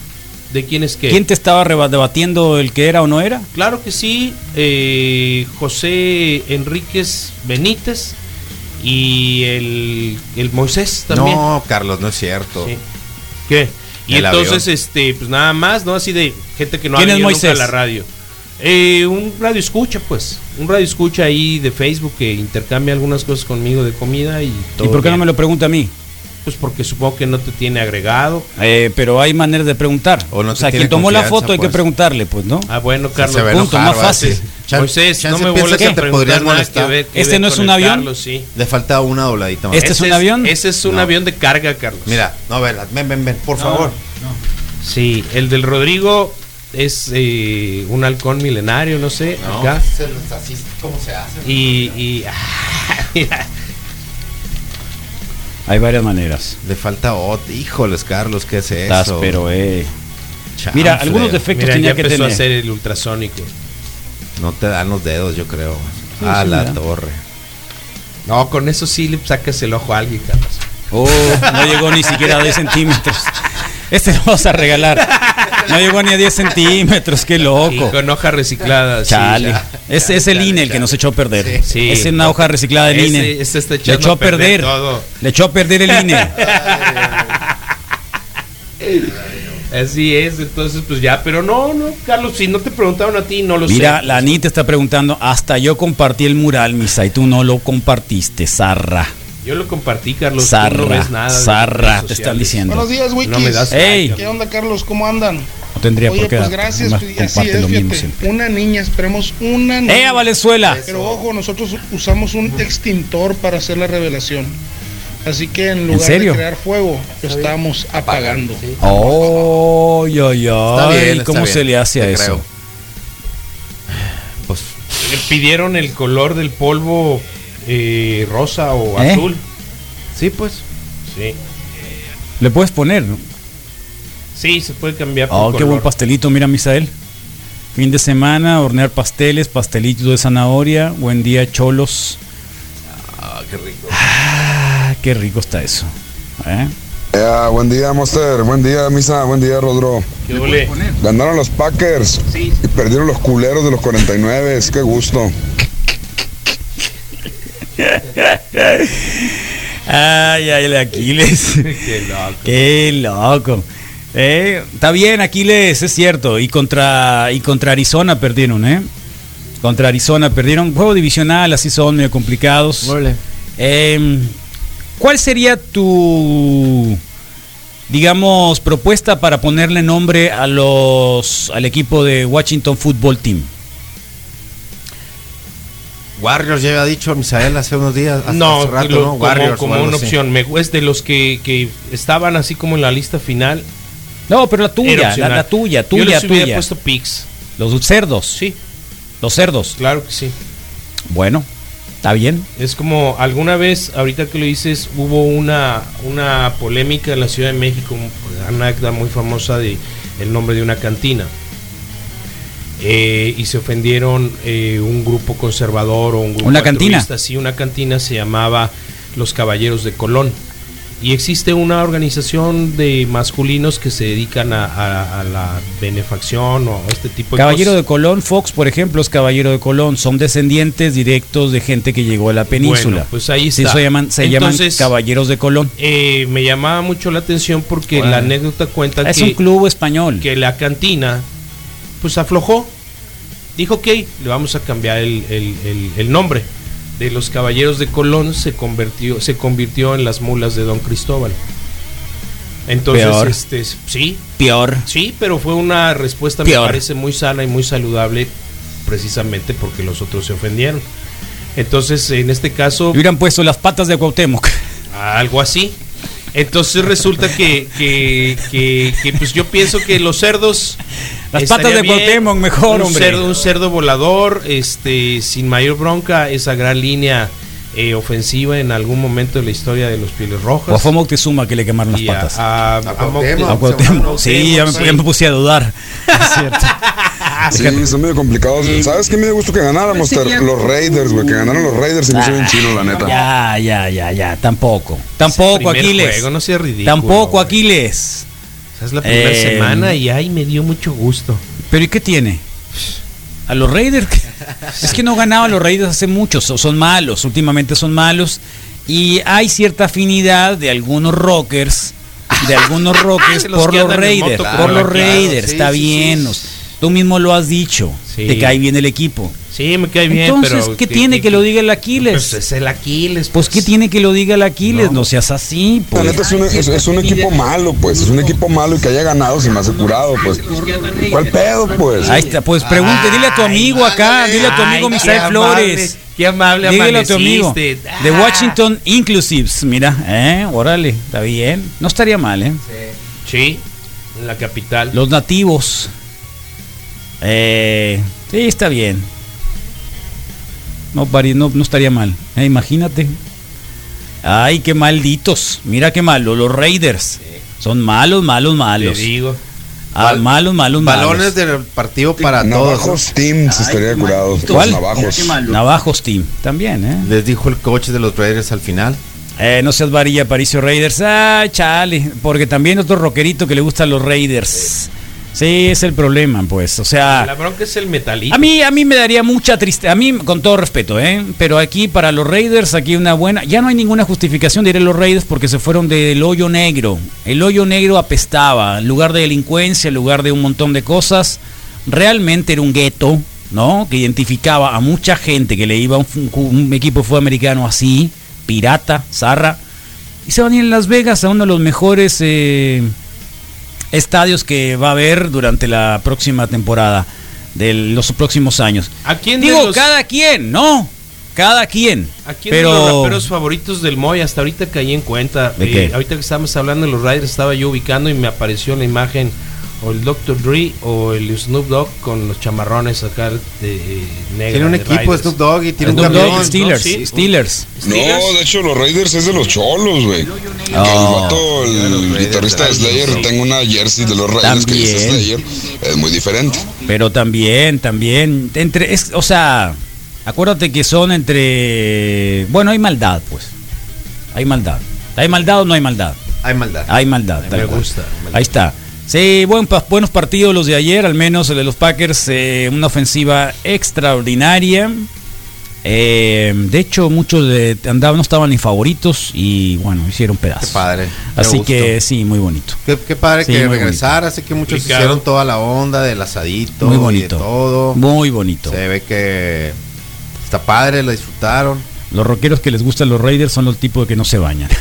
¿de quién es qué? ¿Quién te estaba debatiendo el que era o no era? Claro que sí, eh, José Enríquez Benítez y el, el Moisés también. No, Carlos, no es cierto. Sí. ¿Qué? Y El entonces, avión. este, pues nada más, ¿no? Así de gente que no ha ¿Quién es venido nunca a Moisés? la radio. Eh, un radio escucha, pues. Un radio escucha ahí de Facebook que intercambia algunas cosas conmigo de comida y todo. ¿Y por qué no me lo pregunta a mí? Pues porque supongo que no te tiene agregado. Eh, pero hay maneras de preguntar. O no sea, quien tomó la foto hay que pues. preguntarle, pues, ¿no? Ah, bueno, Carlos. punto, enojar, más fácil. decir, "Chan- Moisés, chance no me vuelvas que a preguntar nada que ver- que ¿Este ver no es un avión? Carlos, sí. Le falta una dobladita más. ¿Este es un avión? Ese es un No. avión de carga, Carlos. Mira, no, ven, ven, ven, ven, por favor. Sí, el del Rodrigo es eh, un halcón milenario, no sé, acá. así como se hace. Y, y [LAUGHS] mira, Hay varias maneras. Le falta otro. Híjoles, Carlos, ¿qué es eso? Estás, pero, eh. Mira, algunos defectos mira, ya tenía que empezó tener. a hacer el ultrasónico. No te dan los dedos, yo creo. Sí, a sí, la mira. torre. No, con eso sí le sacas el ojo a alguien, Carlos. Oh, no llegó ni siquiera a 10 centímetros. Este lo vamos a regalar. No llegó ni a 10 centímetros, qué Y loco. con hoja reciclada. sí, Chale. Ese es el INE el que nos echó a perder. Sí. Es una hoja reciclada del Ese- INE. ese está Le echando echó a perder perder. todo. Le echó a perder el INE. [LAUGHS] Así es, entonces pues ya, pero no, no, Carlos, si no te preguntaron a ti, no lo Mira, sé. la Anita está preguntando, hasta yo compartí el mural, Misa, y tú no lo compartiste, Zarra. Yo lo compartí, Carlos. Zarra, no ves nada Zarra, te están diciendo. Buenos días, Wikis. No me das Ey. like, ¿Qué onda, Carlos? ¿Cómo andan? No tendría Oye, por qué pues gracias. y así comparte es, lo mismo fíjate. siempre. Una niña, esperemos una niña. ¡Eh, Valenzuela! Pero ojo, nosotros usamos un extintor para hacer la revelación. Así que en lugar serio? de crear fuego, lo estamos apagando. ¡Oh, ay, ay, Está bien, está ¿Cómo bien, se le hace a te eso? creo. Pues Le pidieron el color del polvo eh, rosa o ¿Eh? azul. sí, pues. Sí. Le puedes poner. Sí, se puede cambiar por Oh, qué color. buen pastelito, mira, Misael. Fin de semana, hornear pasteles, pastelito de zanahoria. Buen día, cholos. Ah, qué rico. Ah, qué rico está eso. ¿Eh? Buen día, Monster. Buen día, Misa. Buen día, Rodro. ¿Qué? Ganaron los Packers Sí. y perdieron los culeros de los 49. Qué gusto. Ay, ay, el Aquiles. [LAUGHS] Qué loco. Qué loco. Eh, está bien, Aquiles, es cierto. Y contra, y contra Arizona perdieron, ¿eh? Contra Arizona perdieron. Juego divisional, así son medio complicados. Eh, ¿Cuál sería tu, digamos, propuesta para ponerle nombre a los, al equipo de Washington Football Team? Warriors ya había dicho Misael hace unos días. Hace, No, hace rato, lo- ¿no? como, Warriors como una así. opción. Me es de los que, que estaban así como en la lista final. No, pero la tuya, la, la tuya, Yo tuya, les hubiera tuya. puesto picks. Los cerdos. Sí, Los cerdos. claro que sí. Bueno, Está bien. Es como alguna vez, ahorita que lo dices, hubo una, una polémica en la Ciudad de México, una muy famosa de el nombre de una cantina. Eh, y se ofendieron eh, un grupo conservador o un grupo ¿Una cantina? Sí, una cantina se llamaba Los Caballeros de Colón. Y existe una organización de masculinos que se dedican a, a- a la benefacción o a este tipo de Caballero cosas. de Colón, Fox, por ejemplo, es Caballero de Colón. Son descendientes directos de gente que llegó a la península. Bueno, pues ahí Sí, está. se llaman, se llaman Entonces, Caballeros de Colón. Eh, me llamaba mucho la atención porque Bueno. la anécdota cuenta Es que, un club español. que la cantina pues aflojó. Dijo, ok, le vamos a cambiar el, el- el- el nombre. De los caballeros de Colón se convirtió, se convirtió en las mulas de Don Cristóbal. Entonces, Peor. este, sí, Peor. sí, pero fue una respuesta, Peor. me parece muy sana y muy saludable, precisamente porque los otros se ofendieron. Entonces, en este caso, Le hubieran puesto las patas de Cuauhtémoc. algo así. Entonces resulta que, que, que- que, pues yo pienso que los cerdos. Las patas de Cuauhtémoc mejor, un hombre. Cerdo, un cerdo volador, este, sin mayor bronca, esa gran línea eh, ofensiva en algún momento de la historia de los Pieles Rojas. O fue Moctezuma que le quemaron las a- patas. a- a Cuauhtémoc. Cuauhtémoc. Sí, ya me, sí. ya me puse a dudar. [LAUGHS] Es cierto. Sí, son medio complicados. ¿Sabes qué me dio gusto que ganáramos? Ter? Los Raiders, güey. Que ganaron los Raiders y me hizo bien chino, la neta. Ya, ya, ya, ya. Tampoco. Tampoco, Aquiles. juego, no seas ridículo, Tampoco, güey. Aquiles. Esa es la primera Eh, semana y ay, me dio mucho gusto. ¿Pero y qué tiene? A los Raiders. Es que no ganaban los Raiders hace mucho. so- Son malos. Últimamente son malos. Y hay cierta afinidad de algunos rockers. De algunos [LAUGHS] rockers De los por los Raiders. por los Raiders. sí, Está sí, bien. sí. o sea, Tú mismo lo has dicho. Sí. Te cae bien el equipo. Sí, me cae bien, Entonces, pero. ¿qué tiene que lo diga el Aquiles? Pues es el Aquiles. Pues, ¿qué tiene que lo diga el Aquiles? No, seas así, La pues. neta es un, es, es un equipo malo, pues. Es un equipo malo y que haya ganado se me hace curado, pues. ¿Cuál pedo, pues? Ahí está, pues pregunte, dile a tu amigo acá, dile a tu amigo Misael qué Flores. amable, qué amable Dígale a tu amigo. amaneciste. De Ah. Washington Inclusives, mira, eh, órale, está bien. No estaría mal, eh. Sí, en la capital. Los nativos. Eh, sí, está bien. No, no, no estaría mal. eh, imagínate. Ay, qué malditos. Mira qué malos. Los Raiders. Son malos, malos, Te malos. digo. Ah, Bal- malos, malos, Balones malos. del partido para todos. ¿no? Navajos Teams estaría curado. ¿Cuál? Navajos. Navajos Team. También, ¿eh? Les dijo el coach de los Raiders al final. Eh, no seas varilla, Paricio Raiders. Ah, chale. Porque también otro rockerito que le gustan los Raiders. Sí, es el problema, pues. O sea, La bronca es el metalito. a mí, a mí me daría mucha tristeza. A mí, con todo respeto, ¿eh? Pero aquí, para los Raiders, aquí una buena. Ya no hay ninguna justificación de ir a los Raiders porque se fueron del hoyo negro. El hoyo negro apestaba. En lugar de delincuencia, en lugar de un montón de cosas, realmente era un gueto, ¿no? Que identificaba a mucha gente que le iba a un, un equipo fútbol americano así, pirata, zarra. Y se van a ir en Las Vegas a uno de los mejores eh, estadios que va a haber durante la próxima temporada, de los próximos años. ¿A quién de Digo, los- cada quien, ¿no? Cada quien. ¿A quién de los Pero raperos favoritos del Moy? Hasta ahorita caí en cuenta. ¿De Eh, qué? ahorita que estábamos hablando de los Raiders, estaba yo ubicando y me apareció la imagen o el Dr. Dre o el Snoop Dogg con los chamarrones acá de eh, negra. Tiene un de equipo de Raiders. Snoop Dogg y tiene un Snoop Dogg. Steelers, ¿no? Sí. Steelers. No, de hecho, los Raiders es de los cholos, güey. El el Raiders, guitarrista de sí. Slayer, tenga una jersey de los Raiders que dice. Slayer. Es muy diferente. Pero también, también, entre, es, o sea, acuérdate que son entre, bueno, hay maldad, pues, hay maldad, hay maldad o no hay maldad, Hay maldad. hay maldad, Me gusta. Ahí está. Sí, buen, buenos partidos los de ayer, al menos el de los Packers, eh, una ofensiva extraordinaria. Eh, de hecho, muchos de, andaban, no estaban ni favoritos y bueno, hicieron Qué pedazos. padre. Me Así gustó. que sí, muy bonito. Qué, qué padre Sí, que muy regresara. Sé que muchos Complicado. hicieron toda la onda del asadito Muy y de bonito. todo. Muy bonito. Se ve que está padre, lo disfrutaron. Los rockeros que les gustan los Raiders son los tipos de que no se bañan. [LAUGHS]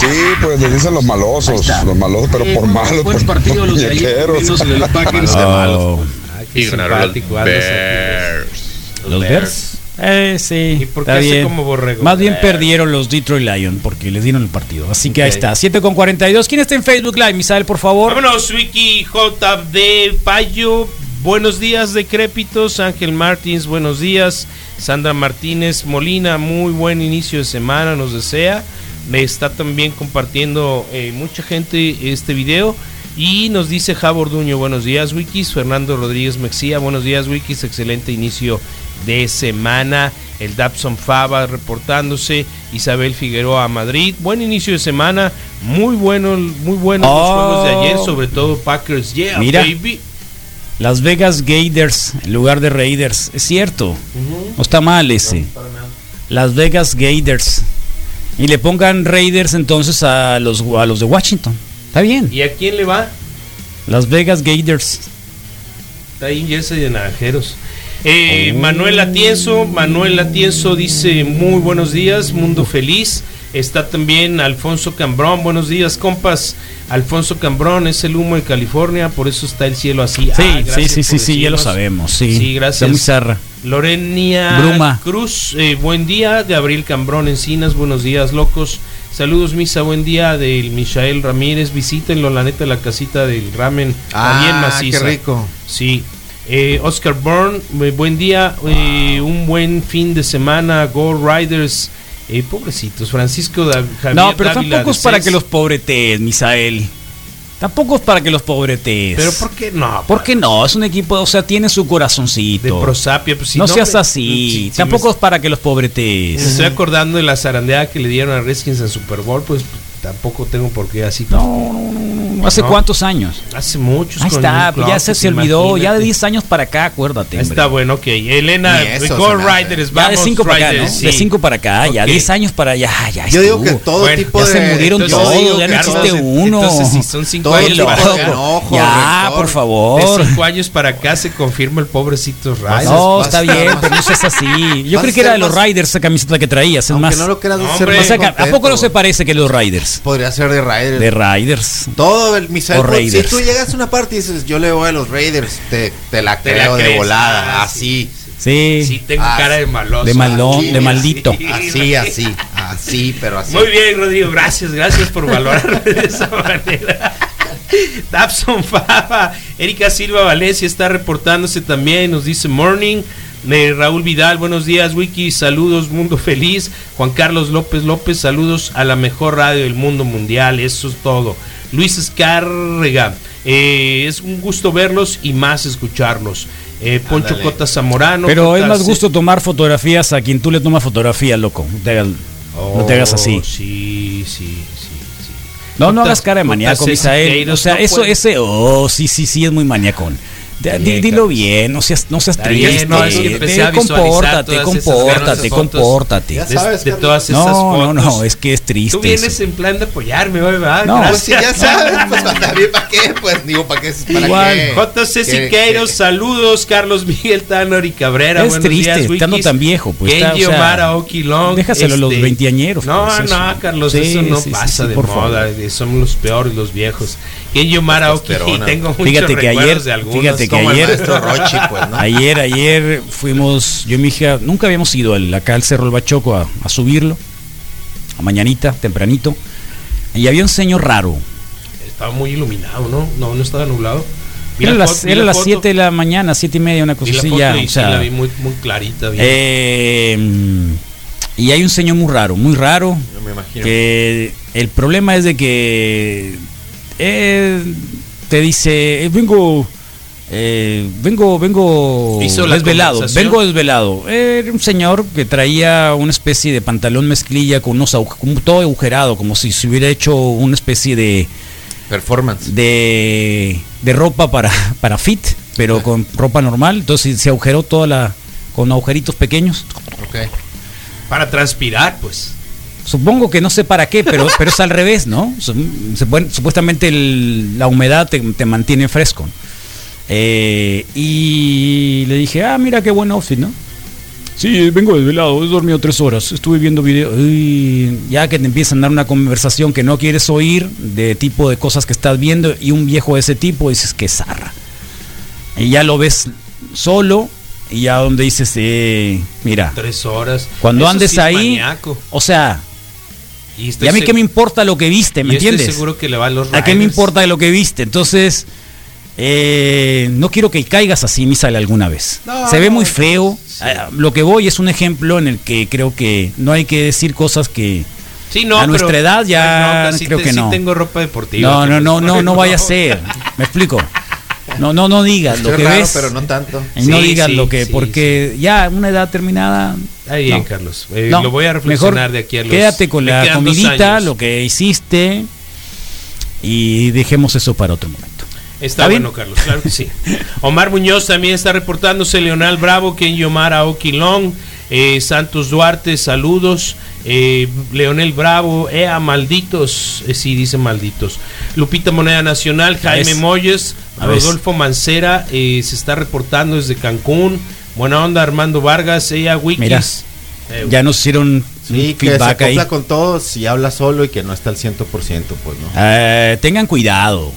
Sí, pues le dicen los malosos. Los malosos, pero por malos, por, por muñequeros. Oh, Ah, qué simpático andas aquí. ¿Los Bears? Eh, sí. ¿Y por está qué hace bien. como borrego? Más bien Bears. perdieron los Detroit Lions porque les dieron el partido. Así que ahí está. 7 con 42. ¿Quién está en Facebook Live? Misael, por favor. Vámonos, Wiki JD Payo. Buenos días, decrépitos. Ángel Martins, buenos días. Sandra Martínez Molina, muy buen inicio de semana, nos desea. Me está también compartiendo eh, mucha gente este video. Y nos dice Javo Orduño, buenos días Wikis. Fernando Rodríguez Mexía, buenos días Wikis. Excelente inicio de semana. El Dabson Fava reportándose. Isabel Figueroa Madrid. Buen inicio de semana. Muy bueno, muy buenos los Oh. juegos de ayer, sobre todo Packers. Yeah, Mira. baby. Las Vegas Gators en lugar de Raiders. Es cierto. No está mal ese. Las Vegas Gators. Y le pongan Raiders entonces a los, a los de Washington. Está bien. ¿Y a quién le va? Las Vegas Gators. Está ahí jersey de naranjeros. Eh, Oh. Manuel Atienzo, Manuel Atienzo dice muy buenos días, mundo feliz. Está también Alfonso Cambrón, buenos días compas. Alfonso Cambrón es el humo de California, por eso está el cielo así. Sí, Ah, sí, sí, sí, sí, ya lo sabemos. Sí, Sí, gracias. Está muy zarra. Lorenia Bruma. Cruz, eh, buen día. Gabriel Cambrón Encinas, buenos días, locos. Saludos, Misa, buen día. Del Michael Ramírez, visítenlo, la neta, la casita del ramen. Ah, bien maciza. qué rico. Sí. Eh, Oscar Byrne, eh, buen día. eh, un buen fin de semana. Go Riders. Eh, pobrecitos. Francisco da, Javier No, pero Dávila tampoco es para que los pobretes, Misael. Tampoco es para que los pobretes. Pero ¿por qué no? ¿Por qué no? Es un equipo, o sea, tiene su De corazoncito. prosapia. Pues, si no seas me- así. si- si Tampoco me- es para que los Me pobretes. estoy acordando de la zarandeada que le dieron a Redskins en Super Bowl, pues tampoco tengo por qué así. No, no, no, no. ¿Hace No. cuántos años? Hace muchos. Ahí está, pues ya se, se olvidó. Ya de imagínate. 10 años para acá, acuérdate. Ahí. Está bueno, ok. Elena, Go. Riders, Ya vamos. de 5 para acá, ¿no? Riders, De sí. 5 para acá, ya Ok. 10 años para allá, ya Yo digo que todo Bueno, tipo ya de. se murieron todos, digo ya no existe uno. Entonces, si son 5 Todo años tipo para de acá. enojo, ya, rencor. por De favor. 5 años para acá se confirma el pobrecito Riders. No, está bien, pero no seas así. Yo a que era de los Riders esa camiseta que traías. Es más. no lo que, ¿a poco no se parece que los Riders? Podría ser de Raiders. De Riders. Todo Misael, pues, si tú llegas a una parte y dices, yo le voy a los Raiders, te, te la Te la creo de volada, Ah, así. Sí. Sí, tengo cara de maloso. de malón, Así, de maldito. Así, así, así, pero así. Muy bien, Rodrigo, gracias, gracias por valorarme de esa manera. Dabson Fava, Erika Silva Valencia está reportándose también, nos dice morning. Eh, Raúl Vidal, buenos días, Wiki, saludos, mundo feliz. Juan Carlos López López, saludos a la mejor radio del mundo mundial, eso es todo. Luis Escárrega, eh, es un gusto verlos y más escucharlos. Eh, Poncho Ándale. Cota Zamorano. Pero es más gusto tomar fotografías a quien tú le tomas fotografía, loco. No te hagas, no te hagas así. Oh, Sí, sí, sí, sí. No, no hagas cara de maníaco, Misael. O sea, no eso, puede- ese, oh, sí, sí, sí, es muy maniacón. De- di- Bien, dilo bien, no seas, no seas triste. no, es que empecé a De- visualizar compórtate, todas esas compórtate, compórtate. Ya sabes, de todas esas No, fotos. no, no, es que es triste. Tú vienes eso. en plan de apoyarme, ¿verdad? No, Pues si ya sabes, [LAUGHS] pues también para qué, pues digo, para qué, para Igual. qué. JC ¿Qué- Siqueiros, saludos, Carlos Miguel Tanor y Cabrera. Es buenos triste, días, estando tan viejo, pues, Kenji Omar Aoki Long. déjaselo a los veinteañeros, No, pues, no, Carlos, eso no pasa de moda. eh, Somos los peores, los viejos. Kenji Omar Aoki, Testosterona. tengo muchos Fíjate que recuerdos ayer- de algunos. fíjate que ayer- Rochi, pues, ¿no? Ayer, ayer fuimos, yo y mi hija, nunca habíamos ido al- acá al Cerro El Bachoco a, a subirlo, a mañanita, tempranito, y había un señor raro. Estaba muy iluminado, ¿no? No, no estaba nublado. Era la las, foto- vi era la las foto, 7 de la mañana, 7 y media, una cosa así ya. y o sí sea, la vi muy, muy clarita. bien. eh, y hay un señor muy raro, muy raro, Yo me imagino. que el problema es de que eh, te dice, eh, vengo, eh, vengo, vengo Hizo desvelado, vengo desvelado. Era un señor que traía una especie de pantalón mezclilla con unos con todo agujerado, como si se hubiera hecho una especie de, Performance. de, de ropa para, para fit, pero con ropa normal. Entonces se agujeró toda la, con agujeritos pequeños. Para transpirar, pues. Supongo que no sé para qué, pero, [LAUGHS] pero es al revés, ¿no? Supuestamente el- la humedad te, te mantiene fresco. Eh, y le dije, ah, mira qué buen outfit, ¿no? Sí, vengo desvelado, he dormido tres horas, estuve viendo video. Uy, ya que te empiezan a dar una conversación que no quieres oír, de tipo de cosas que estás viendo, y un viejo de ese tipo, dices que zarra. Y ya lo ves solo, y ya donde dices, eh, mira, Tres horas. cuando Eso andes sí ahí, maníaco. o sea, Y, a mí qué me importa lo que viste, ¿me y estoy entiendes? seguro que le va a los ¿A qué me importa lo que viste? Entonces, Eh, no quiero que caigas así, Misael, alguna vez. No, Se ve muy feo. Eh, Lo que voy es un ejemplo en el que creo que no hay que decir cosas que Sí, no, a pero- nuestra edad ya no, sí creo te- que sí no. tengo ropa deportiva. No, no, no, no, no vaya a [LAUGHS] ser. ¿Me explico? No, no, no digas lo que raro, ves. pero no tanto. Y no Sí, digas sí, lo que, sí, porque ya una edad terminada. Ahí bien, no. Carlos. Eh, No, lo voy a reflexionar mejor de aquí a los. Quédate con me la quedan dos comidita, años. lo que hiciste y dejemos eso para otro momento. Está ¿Está bien? bueno, Carlos, claro que sí. [LAUGHS] Omar Muñoz también está reportándose, Leonel Bravo, Ken Yomar Aoki Long, eh, Santos Duarte, saludos. eh, Leonel Bravo, Ea, malditos, eh, sí, dice malditos. Lupita Moneda Nacional, Jaime ves? Moyes, A ves. Rodolfo Mancera, eh, se está reportando desde Cancún. Buena onda, Armando Vargas, Ea Wikis. Mira, Eh, Ya nos hicieron un Sí, que se feedback ahí. acopla con todos y habla solo y que no está al 100%, pues no. Eh, tengan cuidado.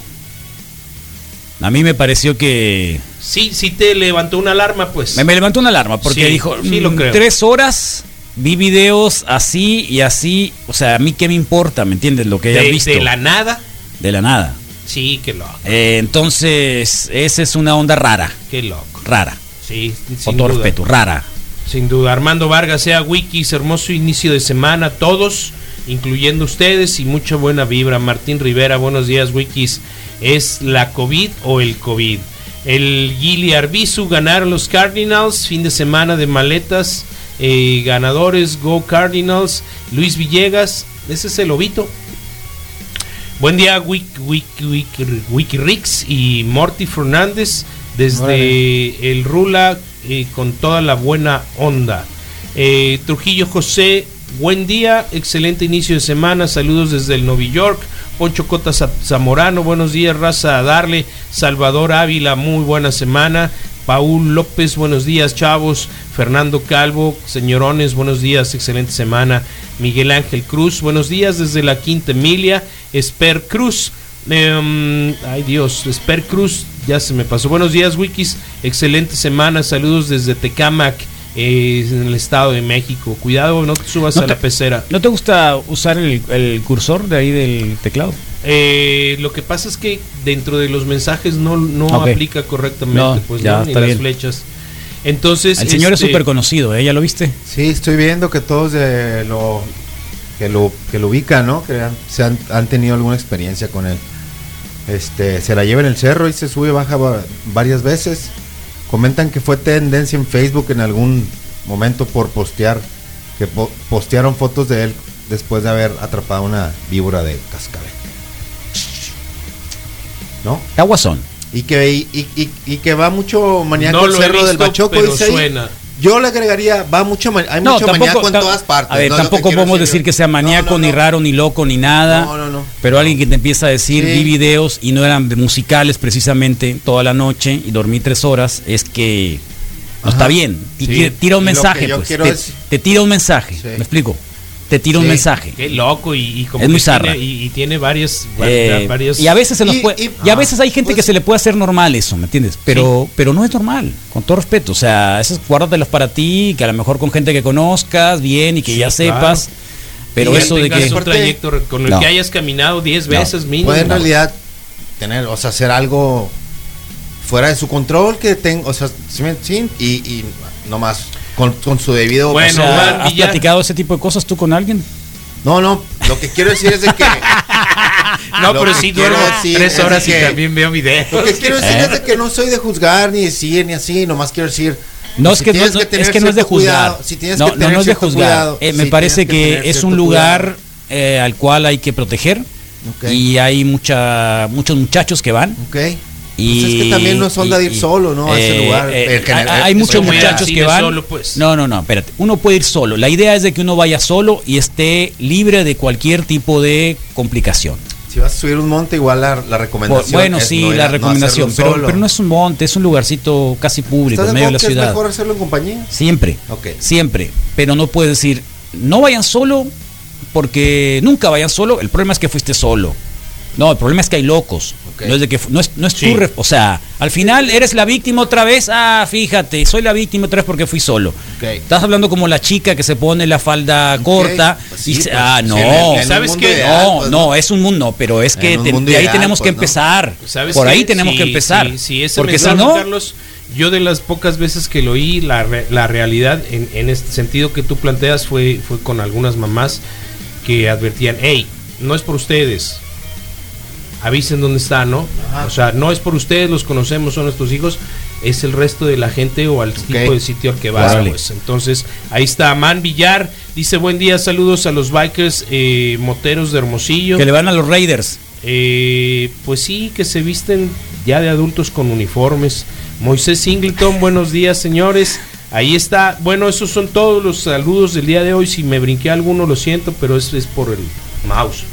A mí me pareció que sí, sí te levantó una alarma, pues. me, me levantó una alarma porque Sí, dijo sí lo "Mm, creo". tres horas vi videos así y así. O sea, a mí qué me importa, ¿me entiendes? Lo que hayas de, visto de la nada. de la nada. Sí, qué loco, Eh, entonces, esa es una onda rara, qué loco. rara. Sí, Con sin duda. respeto, rara. Sin duda. Armando Vargas, sea Wikis, hermoso inicio de semana, todos, incluyendo ustedes, y mucha buena vibra. Martín Rivera, buenos días, Wikis. ¿Es la COVID o el COVID? El Gili Arbizu ganaron los Cardinals, fin de semana de maletas, eh, ganadores, Go Cardinals. Luis Villegas, ese es el Obito. Buen día, Wiki, Wiki, Wiki, Wikirix y Morty Fernández desde Órale. el Rula eh, con toda la buena onda. Eh, Trujillo José, buen día, excelente inicio de semana, saludos desde el Nueva York. Poncho Cota Za- Zamorano, buenos días, raza a darle. Salvador Ávila, muy buena semana. Paul López, buenos días, chavos. Fernando Calvo, señorones, buenos días, excelente semana. Miguel Ángel Cruz, buenos días desde la Quinta Emilia. Esper Cruz, em, ay Dios, Esper Cruz, ya se me pasó. Buenos días, Wikis, excelente semana. Saludos desde Tecámac, eh, en el Estado de México. Cuidado, no te subas No a la pecera. ¿No te gusta usar el, el cursor de ahí del teclado? Eh, lo que pasa es que dentro de los mensajes no, no aplica correctamente, No, pues ya, no, ni las bien. flechas. Entonces, El señor este, es súper conocido, ¿eh? ¿Ya lo viste? Sí, estoy viendo que todos eh, lo, que lo que lo ubican, ¿no? Que han, se han, han tenido alguna experiencia con él. Este, se la lleva en el cerro y se sube y baja va- varias veces. Comentan que fue tendencia en Facebook en algún momento por postear, que po- postearon fotos de él después de haber atrapado una víbora de cascabel. ¿No? Aguasón. Y que, y, y- que va mucho maníaco No he cerro del visto, Bachoco, pero dice ahí. suena. Yo le agregaría, va mucho, hay mucho maníaco en todas partes. A ver, tampoco podemos decir yo. que sea maníaco, no, ni no. raro, ni loco, ni nada. No, no, no. Pero alguien que te empieza a decir, Sí. vi videos y no eran musicales precisamente toda la noche y dormí tres horas, es que no Ajá. está bien. Y Sí. tira un mensaje, pues. quiero Te, es- te tira un mensaje, Sí. ¿me explico? Te tira un Sí. mensaje. Qué loco y, y como Es muy tiene- y, y tiene varias, Eh, varias y a veces se Y- puede, y- y, a ah, veces hay gente pues- que se le puede hacer normal eso, ¿me entiendes? Pero, pero no es normal, con todo respeto. O sea, esas guárdatelas para ti, que a lo mejor con gente que conozcas bien y que Sí, ya claro. sepas. Pero que eso de que un trayecto con el No. que hayas caminado 10 No. veces mínimo. Puede en realidad tener, o sea, hacer algo fuera de su control que tenga, o sea, sí, me- sí, y, y nomás con, con su debido. Bueno, o sea, ¿has platicado ese tipo de cosas tú con alguien? No, no, lo que quiero decir es de que. [LAUGHS] No, lo pero sí quiero duermo decir tres horas y que- también veo videos. Lo que quiero decir ¿Eh? es de que no soy de juzgar ni decir ni así, nomás quiero decir. No, es que no, es que no es de juzgar. cuidado, si tienes no, que no, tener no es de juzgar. cuidado, Eh, me si parece que es un lugar eh, al cual hay que proteger. Ok. Y hay mucha, muchos muchachos que van. Ok. Y, Pues es que también no es onda de ir y- solo, ¿no? A ese eh, lugar. eh, En general, hay, muchos muchachos que van. solo, pues. No, no, no, espérate. Uno puede ir solo. La idea es de que uno vaya solo y esté libre de cualquier tipo de complicación. Si vas a subir un monte, igual la, la recomendación. bueno, es sí, no la recomendación, pero, pero no es un monte, es un lugarcito casi público, ¿Estás en medio de la que es ciudad. mejor hacerlo en compañía? Siempre. Ok. Siempre. Pero no puedes decir, no vayan solo, porque nunca vayan solo. El problema es que fuiste solo. No, el problema es que hay locos. No es de que no es, no es Sí. tu re- o sea, al final eres la víctima otra vez. Ah, fíjate, soy la víctima otra vez porque fui solo. Estás hablando como la chica que se pone la falda corta Pues y sí, pues, ah, no. ¿Sabes qué? ideal, no, pues, no, es un mundo, pero es que te- de ahí ideal, tenemos que pues, empezar. ¿Sabes Por qué? ahí tenemos Sí, que empezar. sí, sí, ese porque si no, Carlos, yo de las pocas veces que lo oí, la, re- la realidad en, en este sentido que tú planteas fue, fue con algunas mamás que advertían, hey, no es por ustedes, avisen dónde está, ¿no? O sea, no es por ustedes, los conocemos, son nuestros hijos, es el resto de la gente o al tipo de sitio al que vas, pues. Entonces, ahí está Man Villar, dice buen día, saludos a los bikers eh, moteros de Hermosillo. que le van a los Raiders. Eh, pues sí, que se visten ya de adultos con uniformes. Moisés Singleton, buenos días, señores. Ahí está. Bueno, esos son todos los saludos del día de hoy. Si me brinqué alguno, lo siento, pero es, es por el mouse.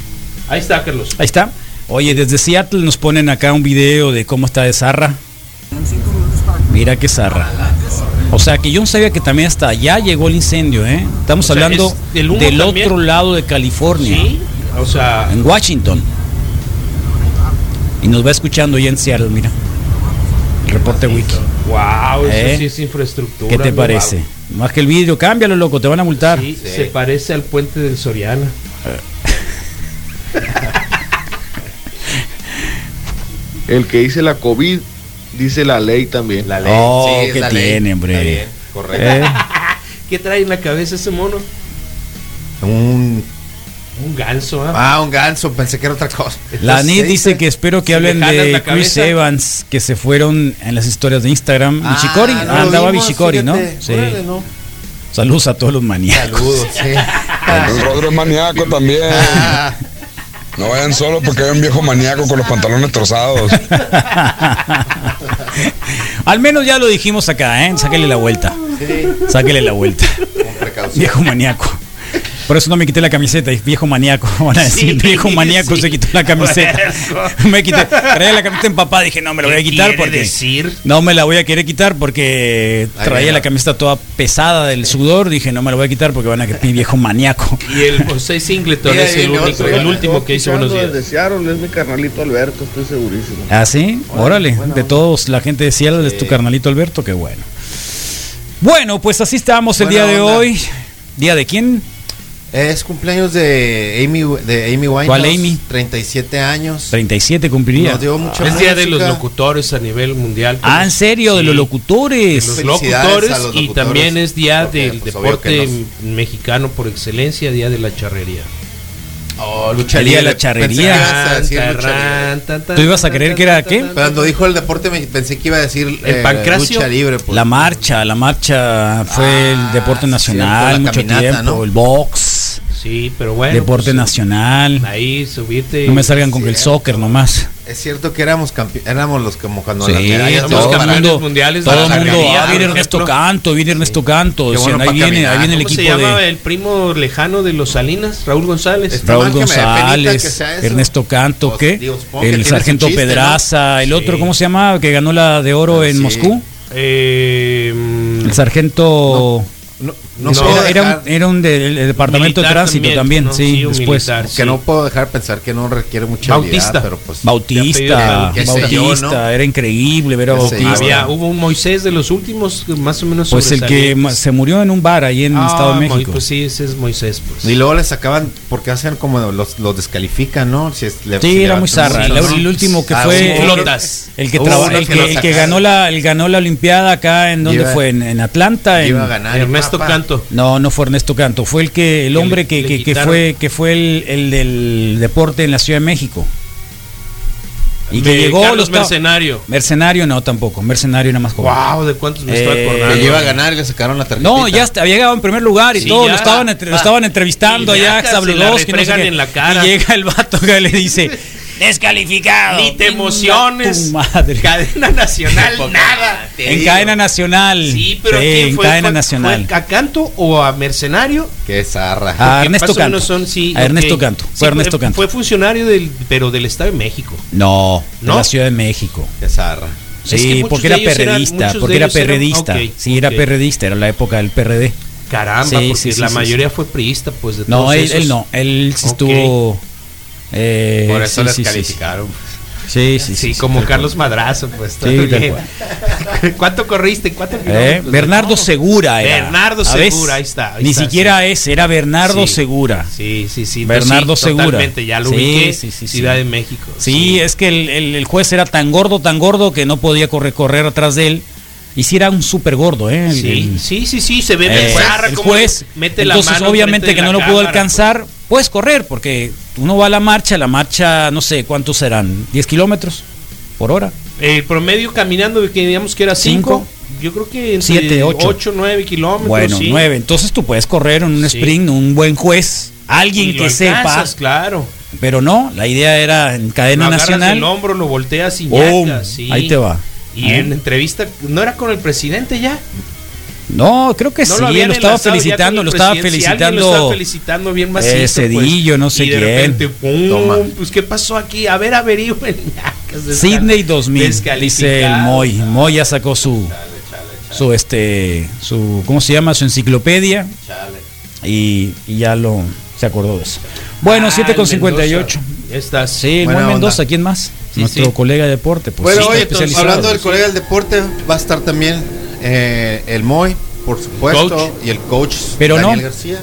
Ahí está, Carlos. Ahí está. Oye, desde Seattle nos ponen acá un video de cómo está de Zarra. Mira qué Zarra. O sea que yo no sabía que también hasta allá llegó el incendio, ¿eh? Estamos O sea, hablando es del otro lado de California, Sí, o sea, en Washington. Y nos va escuchando ya en Seattle, mira. El reporte wiki. wow, eso ¿Eh? sí es infraestructura. ¿Qué te parece? Más que el vidrio, cámbialo, loco, te van a multar. Sí, se parece al puente del Soriana. [LAUGHS] El que dice la COVID, dice la ley también. La ley. Oh, sí, es ¿qué la ley. tiene, hombre? Bien, correcto. ¿Eh? [LAUGHS] ¿Qué trae en la cabeza ese mono? Un, Un ganso, ¿ah? ah, un ganso, pensé que era otra cosa. La sí, dice que espero que hablen de Chris. Evans, que se fueron en las historias de Instagram. Ah, Bichicori, no lo andaba vimos, Bichicori, ¿no? Sí. Órale, no. Saludos a todos los maníacos. Saludos, sí. El Rodro es maníaco también. [LAUGHS] No vayan solo porque hay un viejo maníaco con los pantalones trozados. [LAUGHS] Al menos ya lo dijimos acá, ¿eh? Sáquele la vuelta. sí, Sáquele la vuelta. con precaución. Viejo maníaco. Por eso no me quité la camiseta, viejo maníaco. [LAUGHS] Van a decir, Sí, viejo maníaco sí. se quitó la [LAUGHS] camiseta. [LAUGHS] me quité, traía la camiseta empapada, dije, no me la voy a ¿Qué quitar porque. decir? No me la voy a querer quitar porque traía la camiseta toda pesada del sudor. Dije, no me la voy a quitar porque van a que viejo maníaco. Y el José Singleton es el, único, otro. el último que hizo buenos días. Seattle, es mi carnalito Alberto, estoy segurísimo. ¿Ah, sí? Órale. De todos, la gente de Seattle es tu carnalito Alberto, qué bueno. Bueno, pues así estamos el Buena día de onda. hoy. ¿Día de quién? Es cumpleaños de Amy, de Amy Winehouse. ¿Cuál Amy? 37 años. 37 cumpliría. Nos dio mucha Es día de los locutores a nivel mundial. Ah, ¿en serio? De los locutores. Los Felicidades locutores, a los y también es día porque, del pues, deporte mexicano por excelencia, día de la charrería. Oh, lucha de libre. la charrería. ¿Tú ibas a creer que era qué? Cuando dijo el deporte me pensé que iba a decir ¿El eh, pancracio? lucha libre. pues. La marcha, la marcha fue Ah, el deporte sí, nacional, cierto, mucho caminata, tiempo, ¿no? el box, Sí, pero bueno. deporte pues, nacional. Ahí subirte. No me salgan con el soccer nomás. Es cierto que éramos éramos los como cuando Sí, las medallas todo campeones mundo, mundiales todo el mundo, ah, viene Ernesto. Canto, viene Ernesto Canto, ahí viene, ahí viene el ¿Cómo se equipo llama de el primo lejano de los Salinas? Raúl González. Está Raúl González. Ernesto Canto, Pues, ¿qué? El sargento chiste, Pedraza, el Sí. otro, ¿cómo se llama? Que ganó la de oro en Sí. Moscú. Eh, El sargento... No, No, no, era, era un, era un departamento de tránsito también, también, ¿no? sí, después. militar. que sí. no puedo dejar pensar que no requiere mucha Bautista. habilidad, pero pues Bautista, Bautista, era increíble ver a. Bautista. había, hubo un Moisés de los últimos, más o menos. Pues el que se murió en un bar ahí en el Ah, Estado de México. Pues sí, ese es Moisés. Pues. y luego le sacaban porque hacen como los, los descalifican, ¿no? Si es, le- Sí, era muy zarra. El, ¿no? el último que Ah, fue flotas. el que traba- el que el ganó la el ganó la olimpiada acá en donde Iba- fue en, Atlanta. en- Iba a ganar. y Ernesto papá. Canto. no, no fue Ernesto Canto, fue el que el Que hombre le- que, le que- que fue que fue el, el del deporte en la Ciudad de México. Y que Me- llegó Carlos los Mercenario. Mercenario no tampoco, Mercenario nada más joven. Wow, ¿de cuántos me Eh, estoy acordando? Que iba a ganar y le sacaron la tarjeta. No, ya está- había llegado en primer lugar y Sí, todo, ya. lo estaban, entre- lo estaban entrevistando allá, la no sé en la cara. Y llega el vato que le dice, [LAUGHS] descalificado. Ni te emociones. Tu madre. Cadena nacional, nada. En cadena nacional. Sí, pero Sí, ¿quién en fue? cadena ¿Fue- nacional. fue ¿A Canto o a Mercenario? Qué zarra. Que Ernesto Canto. son, sí, A Ernesto. Canto. Sí, Fue Ernesto Canto. Fue funcionario del, pero del Estado de México. No, de ¿No? la Ciudad de México. Qué zarra. Sí, Es que muchos porque de era eran- perredista, porque de era eran- perredista. sí, era perredista, era la época del PRD. Caramba, Sí, porque la sí, mayoría fue priista, pues de No, todos él, esos. él no, él estuvo Eh, Por eso sí, les sí, calificaron. Sí, sí, sí. Como Carlos Madrazo, pues. [LAUGHS] ¿Cuánto corriste? ¿Cuánto. Eh, Bernardo Segura era. Bernardo. Segura, ahí está. ahí Ni está, siquiera es, era Bernardo. Segura. Sí, sí, sí. Bernardo sí, Segura. Totalmente, ya lo ubiqué. sí, sí, sí. Ciudad de México. Sí, es que el, el- el juez era tan gordo, tan gordo que no podía correr, correr atrás de él. Y sí era un súper gordo, ¿eh? Sí, el- sí, sí, sí, se ve Eh, el juez, mete la entonces mano obviamente que no la lo pudo cámara, alcanzar, puedes correr, porque uno va a la marcha, la marcha, no sé, ¿cuántos serán? ¿10 kilómetros por hora? El promedio caminando, que digamos que era 5. Cinco. Yo creo que entre Siete, ocho. 8, 9 kilómetros. Bueno, sí. 9. Entonces tú puedes correr en un Sí. sprint, un buen juez, alguien Y lo que sepa, alcanzas, claro. pero no, la idea era en Lo cadena agarras nacional. el hombro, lo volteas y. Ahí te va. Y ¿Eh? en entrevista, ¿no era con el presidente ya? No, creo que No sí, lo, habían estaba felicitando, lo estaba felicitando. lo estaba felicitando bien macizo, Eh, Cedillo, pues, no sé y de quién. repente, ¡pum! Toma. Pues, ¿qué pasó aquí? A ver, averigüen. Sydney 2000, dice el. Moy. Moy ya sacó su, su este, su, ¿cómo se llama? Su enciclopedia y, y ya lo se acordó de eso. Bueno, Ah, 7 con el 58. Mendoza. Estás. Sí, Moy onda. Mendoza, ¿quién más? Sí, Nuestro sí. colega de deporte. Pues, Bueno, sí, hoy, especializado. hablando del colega del deporte, va a estar también eh, el Moy, por supuesto, Coach. y el coach Pero no. Daniel García.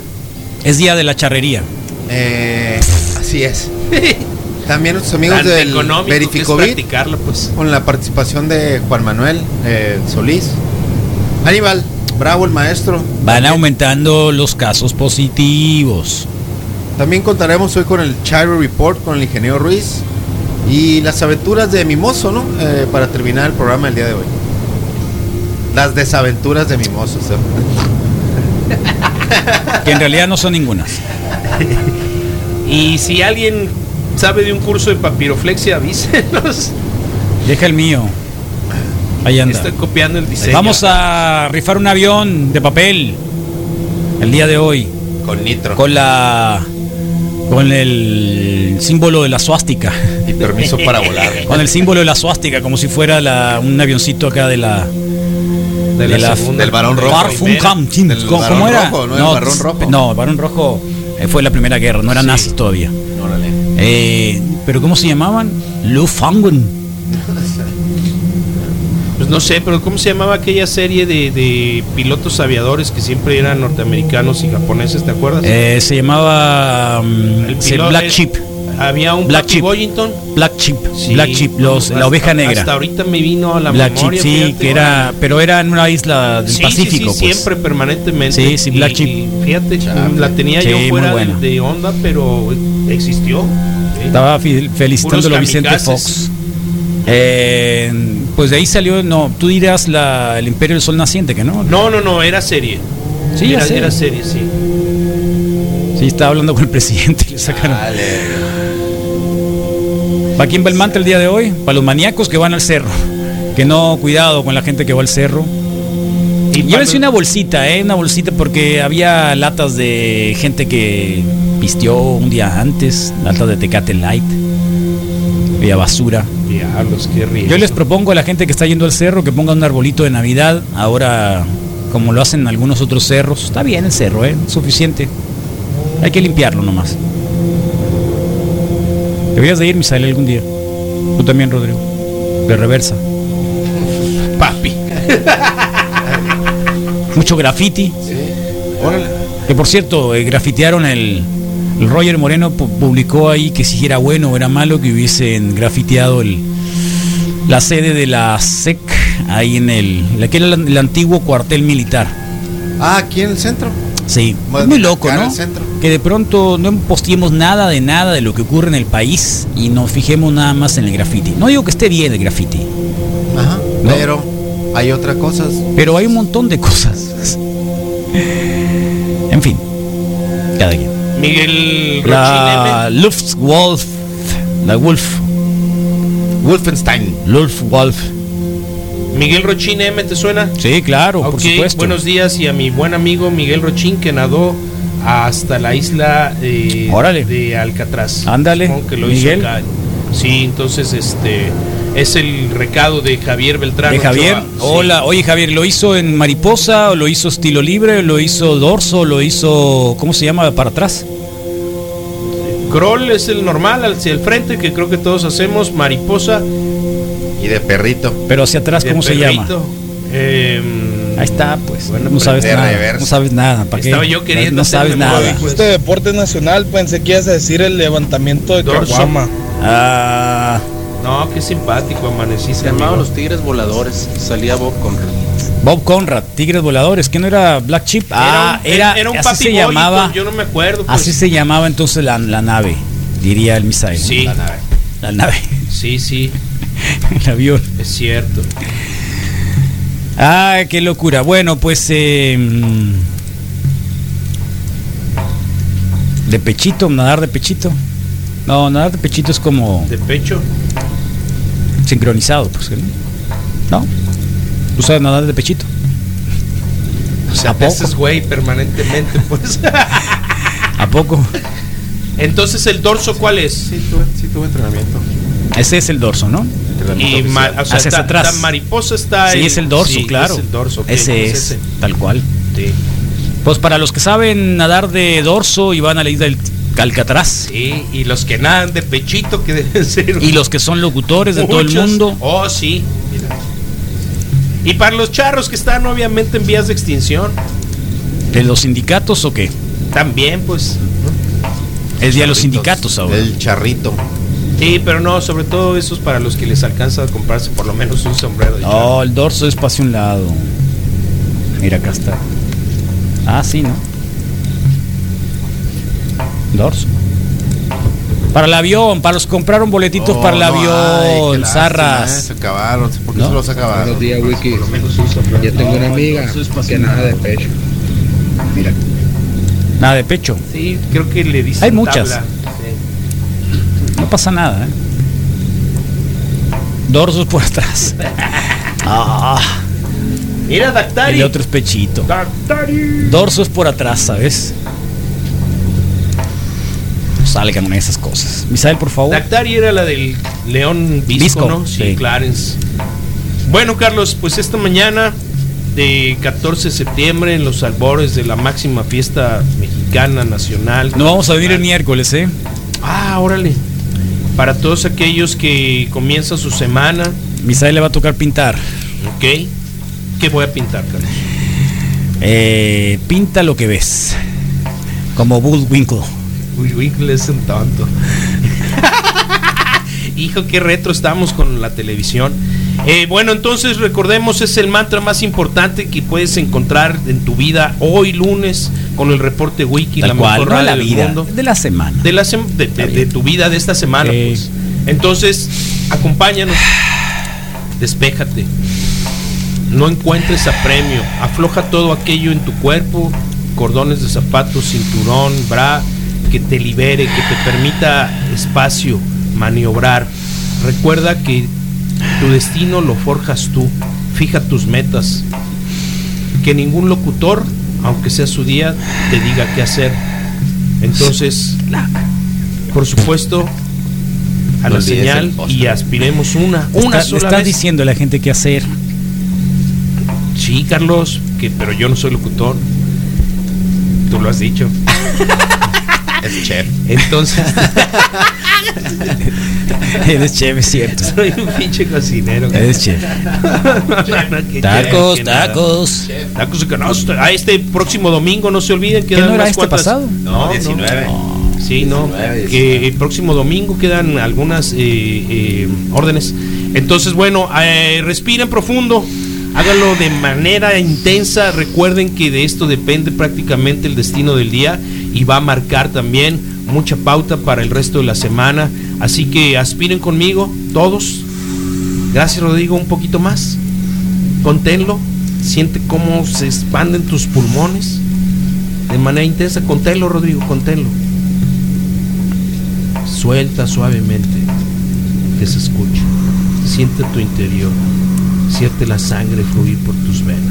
Es día de la charrería. Eh, así es. [LAUGHS] También nuestros amigos Tan del Verificovit, pues. con la participación de Juan Manuel eh, Solís. Aníbal, bravo el maestro. Van aumentando los casos positivos. También contaremos hoy con el Chiro Report con el ingeniero Ruiz y las aventuras de Mimoso, ¿no? Eh, para terminar el programa el día de hoy. Las desaventuras de Mimoso. ¿sí? [LAUGHS] Que en realidad no son ningunas. [LAUGHS] Y si alguien sabe de un curso de papiroflexia, avísenos. Deja el mío. Ahí anda. Estoy copiando el diseño. Vamos a rifar un avión de papel el día de hoy Con Nitro. con la con el símbolo de la suástica. Y permiso para volar. Con el símbolo de la suástica, como si fuera la, un avioncito acá de la. De de la, la- segunda, del varón de rojo. ¿Cómo, Barón cómo era? Rojo, ¿no? El Barón Rojo. No, el Barón Rojo eh, fue la primera guerra, no eran Sí. nazis todavía. Órale. Eh, ¿Pero cómo se llamaban? Lufthansa. Pues no sé, pero ¿cómo se llamaba aquella serie de, de pilotos aviadores que siempre eran norteamericanos y japoneses, ¿te acuerdas? Eh, se llamaba mm, El Black es- Chip. Había un Black Chip. Boyington. Black Chip. Sí, Black Chip, los, la oveja negra. Hasta ahorita me vino a la Black memoria. Chip, sí, fíjate. que era, pero era en una isla del Sí, Pacífico, sí, pues. siempre permanentemente. Sí, sí, Black Y- Chip. y fíjate, la tenía Sí, yo fuera de, de onda, pero existió. Sí. Estaba felicitándolo a Vicente. Fox. Eh, pues de ahí salió, no, tú dirás la, el Imperio del Sol Naciente, que no. No, no, no, era serie. Sí, era, sé. era serie, sí. Sí, estaba hablando con el presidente y le sacaron. ¿Para quién va el mantra el día de hoy? Para los maníacos que van al cerro. Que no, cuidado con la gente que va al cerro. Y Llévense una bolsita, ¿eh? Una bolsita porque había latas de gente que pisteó un día antes, latas de Tecate Light. Había basura. Diablos, qué riesgo. Yo les propongo a la gente que está yendo al cerro que ponga un arbolito de Navidad. Ahora, como lo hacen algunos otros cerros, está bien el cerro, ¿eh? Suficiente. Hay que limpiarlo nomás. Deberías de ir, Misael, algún día. Tú también, Rodrigo. De reversa. Papi. [LAUGHS] Mucho graffiti. Órale. Que por cierto, eh, grafitearon el, el Roger Moreno pu- publicó ahí que si era bueno o era malo que hubiesen grafiteado el, la sede de la SEC ahí en el, la que era el, el antiguo cuartel militar. Ah, aquí en el centro. Sí, muy loco, en ¿no? el centro. Que de pronto no posteemos nada de nada de lo que ocurre en el país y nos fijemos nada más en el graffiti. No digo que esté bien el graffiti, Ajá. ¿No? Pero hay otras cosas. pero hay un montón de cosas. En fin, cada quien. Miguel La. Luftwolf, la Wolf, Wolfenstein. Luftwolf. Miguel Rochín M, ¿te suena? Sí, claro, por Ok, supuesto. buenos días y a mi buen amigo Miguel Rochín que nadó hasta la isla eh, Órale. de Alcatraz. Ándale, que lo Miguel. hizo acá. Sí, entonces este es el recado de Javier Beltrán. de Javier. Ochoa. Sí. Hola, oye Javier, ¿lo hizo en mariposa o lo hizo estilo libre? ¿Lo hizo dorso? ¿Lo hizo, cómo se llama, para atrás? Crawl es el normal hacia el frente, que creo que todos hacemos. Mariposa. Y de perrito. Pero hacia atrás, de ¿cómo se llama? perrito. Eh, Ahí está, pues. Bueno, no sabes nada. reversa. No sabes nada. ¿Para qué? Estaba yo queriendo No sabes nada. pues. Este deporte nacional, pensé que ibas a decir el levantamiento de. Caguama. Ah, No, qué simpático, amaneciste. Se llamaban los Tigres Voladores. Salía Bob Conrad. Bob Conrad, Tigres Voladores, que no era Black Chip. Ah, un- era, era un así papi se llamaba. Yo no me acuerdo. pues. Así se llamaba entonces la, la nave, diría el Misael. Sí, La nave, sí, sí, [LAUGHS] el avión. es cierto. Ah, qué locura. Bueno, pues eh, mm, de pechito, nadar de pechito. No, nadar de pechito es como De pecho. sincronizado, pues. ¿No? ¿Tú sabes nadar de pechito? O sea, ¿A haces güey permanentemente, pues. [LAUGHS] ¿A poco? Entonces, ¿el dorso cuál es? Sí, tuve, sí tuve entrenamiento. Ese es el dorso, ¿no? Y ma- o sea, Hacia está- atrás. está mariposa está Sí, es el dorso, Sí, claro. es el dorso, ese pues es, ese. tal cual. Sí. Pues para los que saben nadar de dorso y van a la isla del Alcatraz. Sí, y los que nadan de pechito que deben ser. Y los que son locutores de todo el mundo. Oh, sí. mira. Y para los charros que están obviamente en vías de extinción, ¿De los sindicatos o qué? también, pues. El día de los sindicatos ahora. El charrito. Sí, pero no, sobre todo esos para los que les alcanza a comprarse por lo menos un sombrero de. No, el dorso es para hacia un lado. Mira, acá está. Ah, sí, ¿no? Dorso. Para el avión, para los que compraron boletitos Oh, para el avión, ay, qué lástima, eh, zarras. Se acabaron. ¿Por qué ¿No? se los acabaron? Buenos días, Wiki. Yo tengo una amiga que nada de pecho. Mira. Nada de pecho. Sí, creo que le dicen Hay muchas. tabla. No pasa nada, ¿eh? Dorsos por atrás. Ah, Mira, el Dactari. otro es pechito. Dactari. Dorso es por atrás, ¿sabes? Salgan con esas cosas. Misael, por favor. Dactari era la del León Visco, Visco, ¿no? Sí, sí. Clarence. Bueno, Carlos, pues esta mañana de 14 de septiembre, en los albores de la máxima fiesta mexicana nacional. No vamos a venir el miércoles, ¿eh? Ah, órale. Para todos aquellos que comienzan su semana, Misael le va a tocar pintar. ¿ok? ¿Qué voy a pintar, Carlos? Eh, pinta lo que ves. Como Bullwinkle. Uy, Winkle es un tonto. [LAUGHS] Hijo, qué retro estamos con la televisión. Eh, bueno, entonces recordemos, es el mantra más importante que puedes encontrar en tu vida hoy lunes con el reporte Wiki, Tal la cual, mejor no de radio la del vida, mundo. de la semana. De, la sem- de, de- de tu vida de esta semana, pues. Entonces, acompáñanos. Despéjate. No encuentres apremio. Afloja todo aquello en tu cuerpo, cordones de zapatos, cinturón, bra, que te libere, que te permita espacio, maniobrar. Recuerda que tu destino lo forjas tú. Fija tus metas. Que ningún locutor, aunque sea su día, te diga qué hacer. Entonces, por supuesto, a la señal y aspiremos una, una Está- sola vez. diciendo a la gente qué hacer. Sí, Carlos, que pero yo no soy locutor. Tú lo has dicho. [LAUGHS] Es chef. Entonces, [LAUGHS] Eres chef, es cierto. soy un pinche cocinero. Eres chef. Tacos, chef, que tacos. Tacos de canasta. A este próximo domingo, no se olviden, ¿Qué quedan no era este cuantas- pasado? No, 19. Sí, no. 19, Que el próximo domingo quedan algunas eh, eh, órdenes. Entonces, bueno, eh, respiren profundo. Háganlo de manera intensa. Recuerden que de esto depende prácticamente el destino del día y va a marcar también mucha pauta para el resto de la semana. Así que aspiren conmigo, todos. Gracias, Rodrigo, un poquito más. Conténlo. Siente cómo se expanden tus pulmones de manera intensa. Conténlo, Rodrigo, conténlo. Suelta suavemente, que se escuche. Siente tu interior. Siente la sangre fluir por tus venas.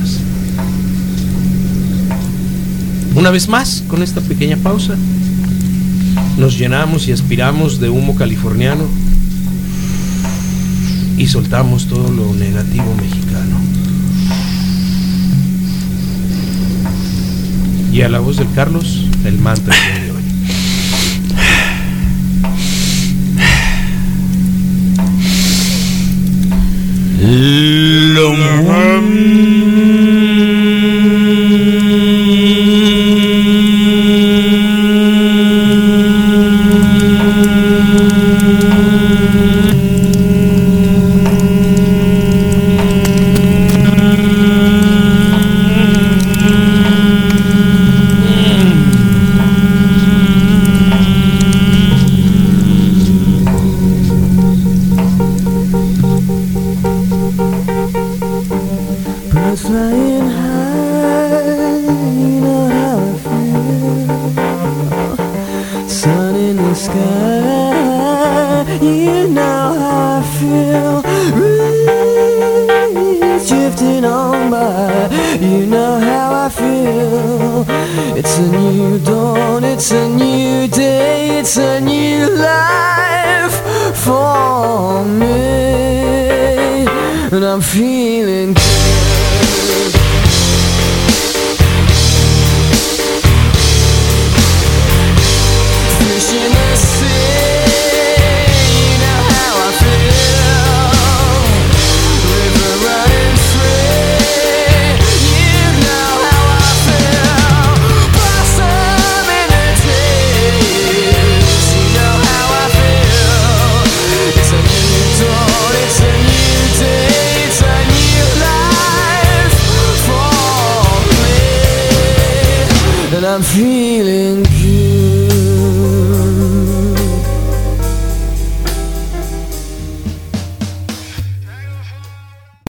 Una vez más, con esta pequeña pausa, nos llenamos y aspiramos de humo californiano y soltamos todo lo negativo mexicano. Y a la voz del Carlos, el mantra de hoy. Lo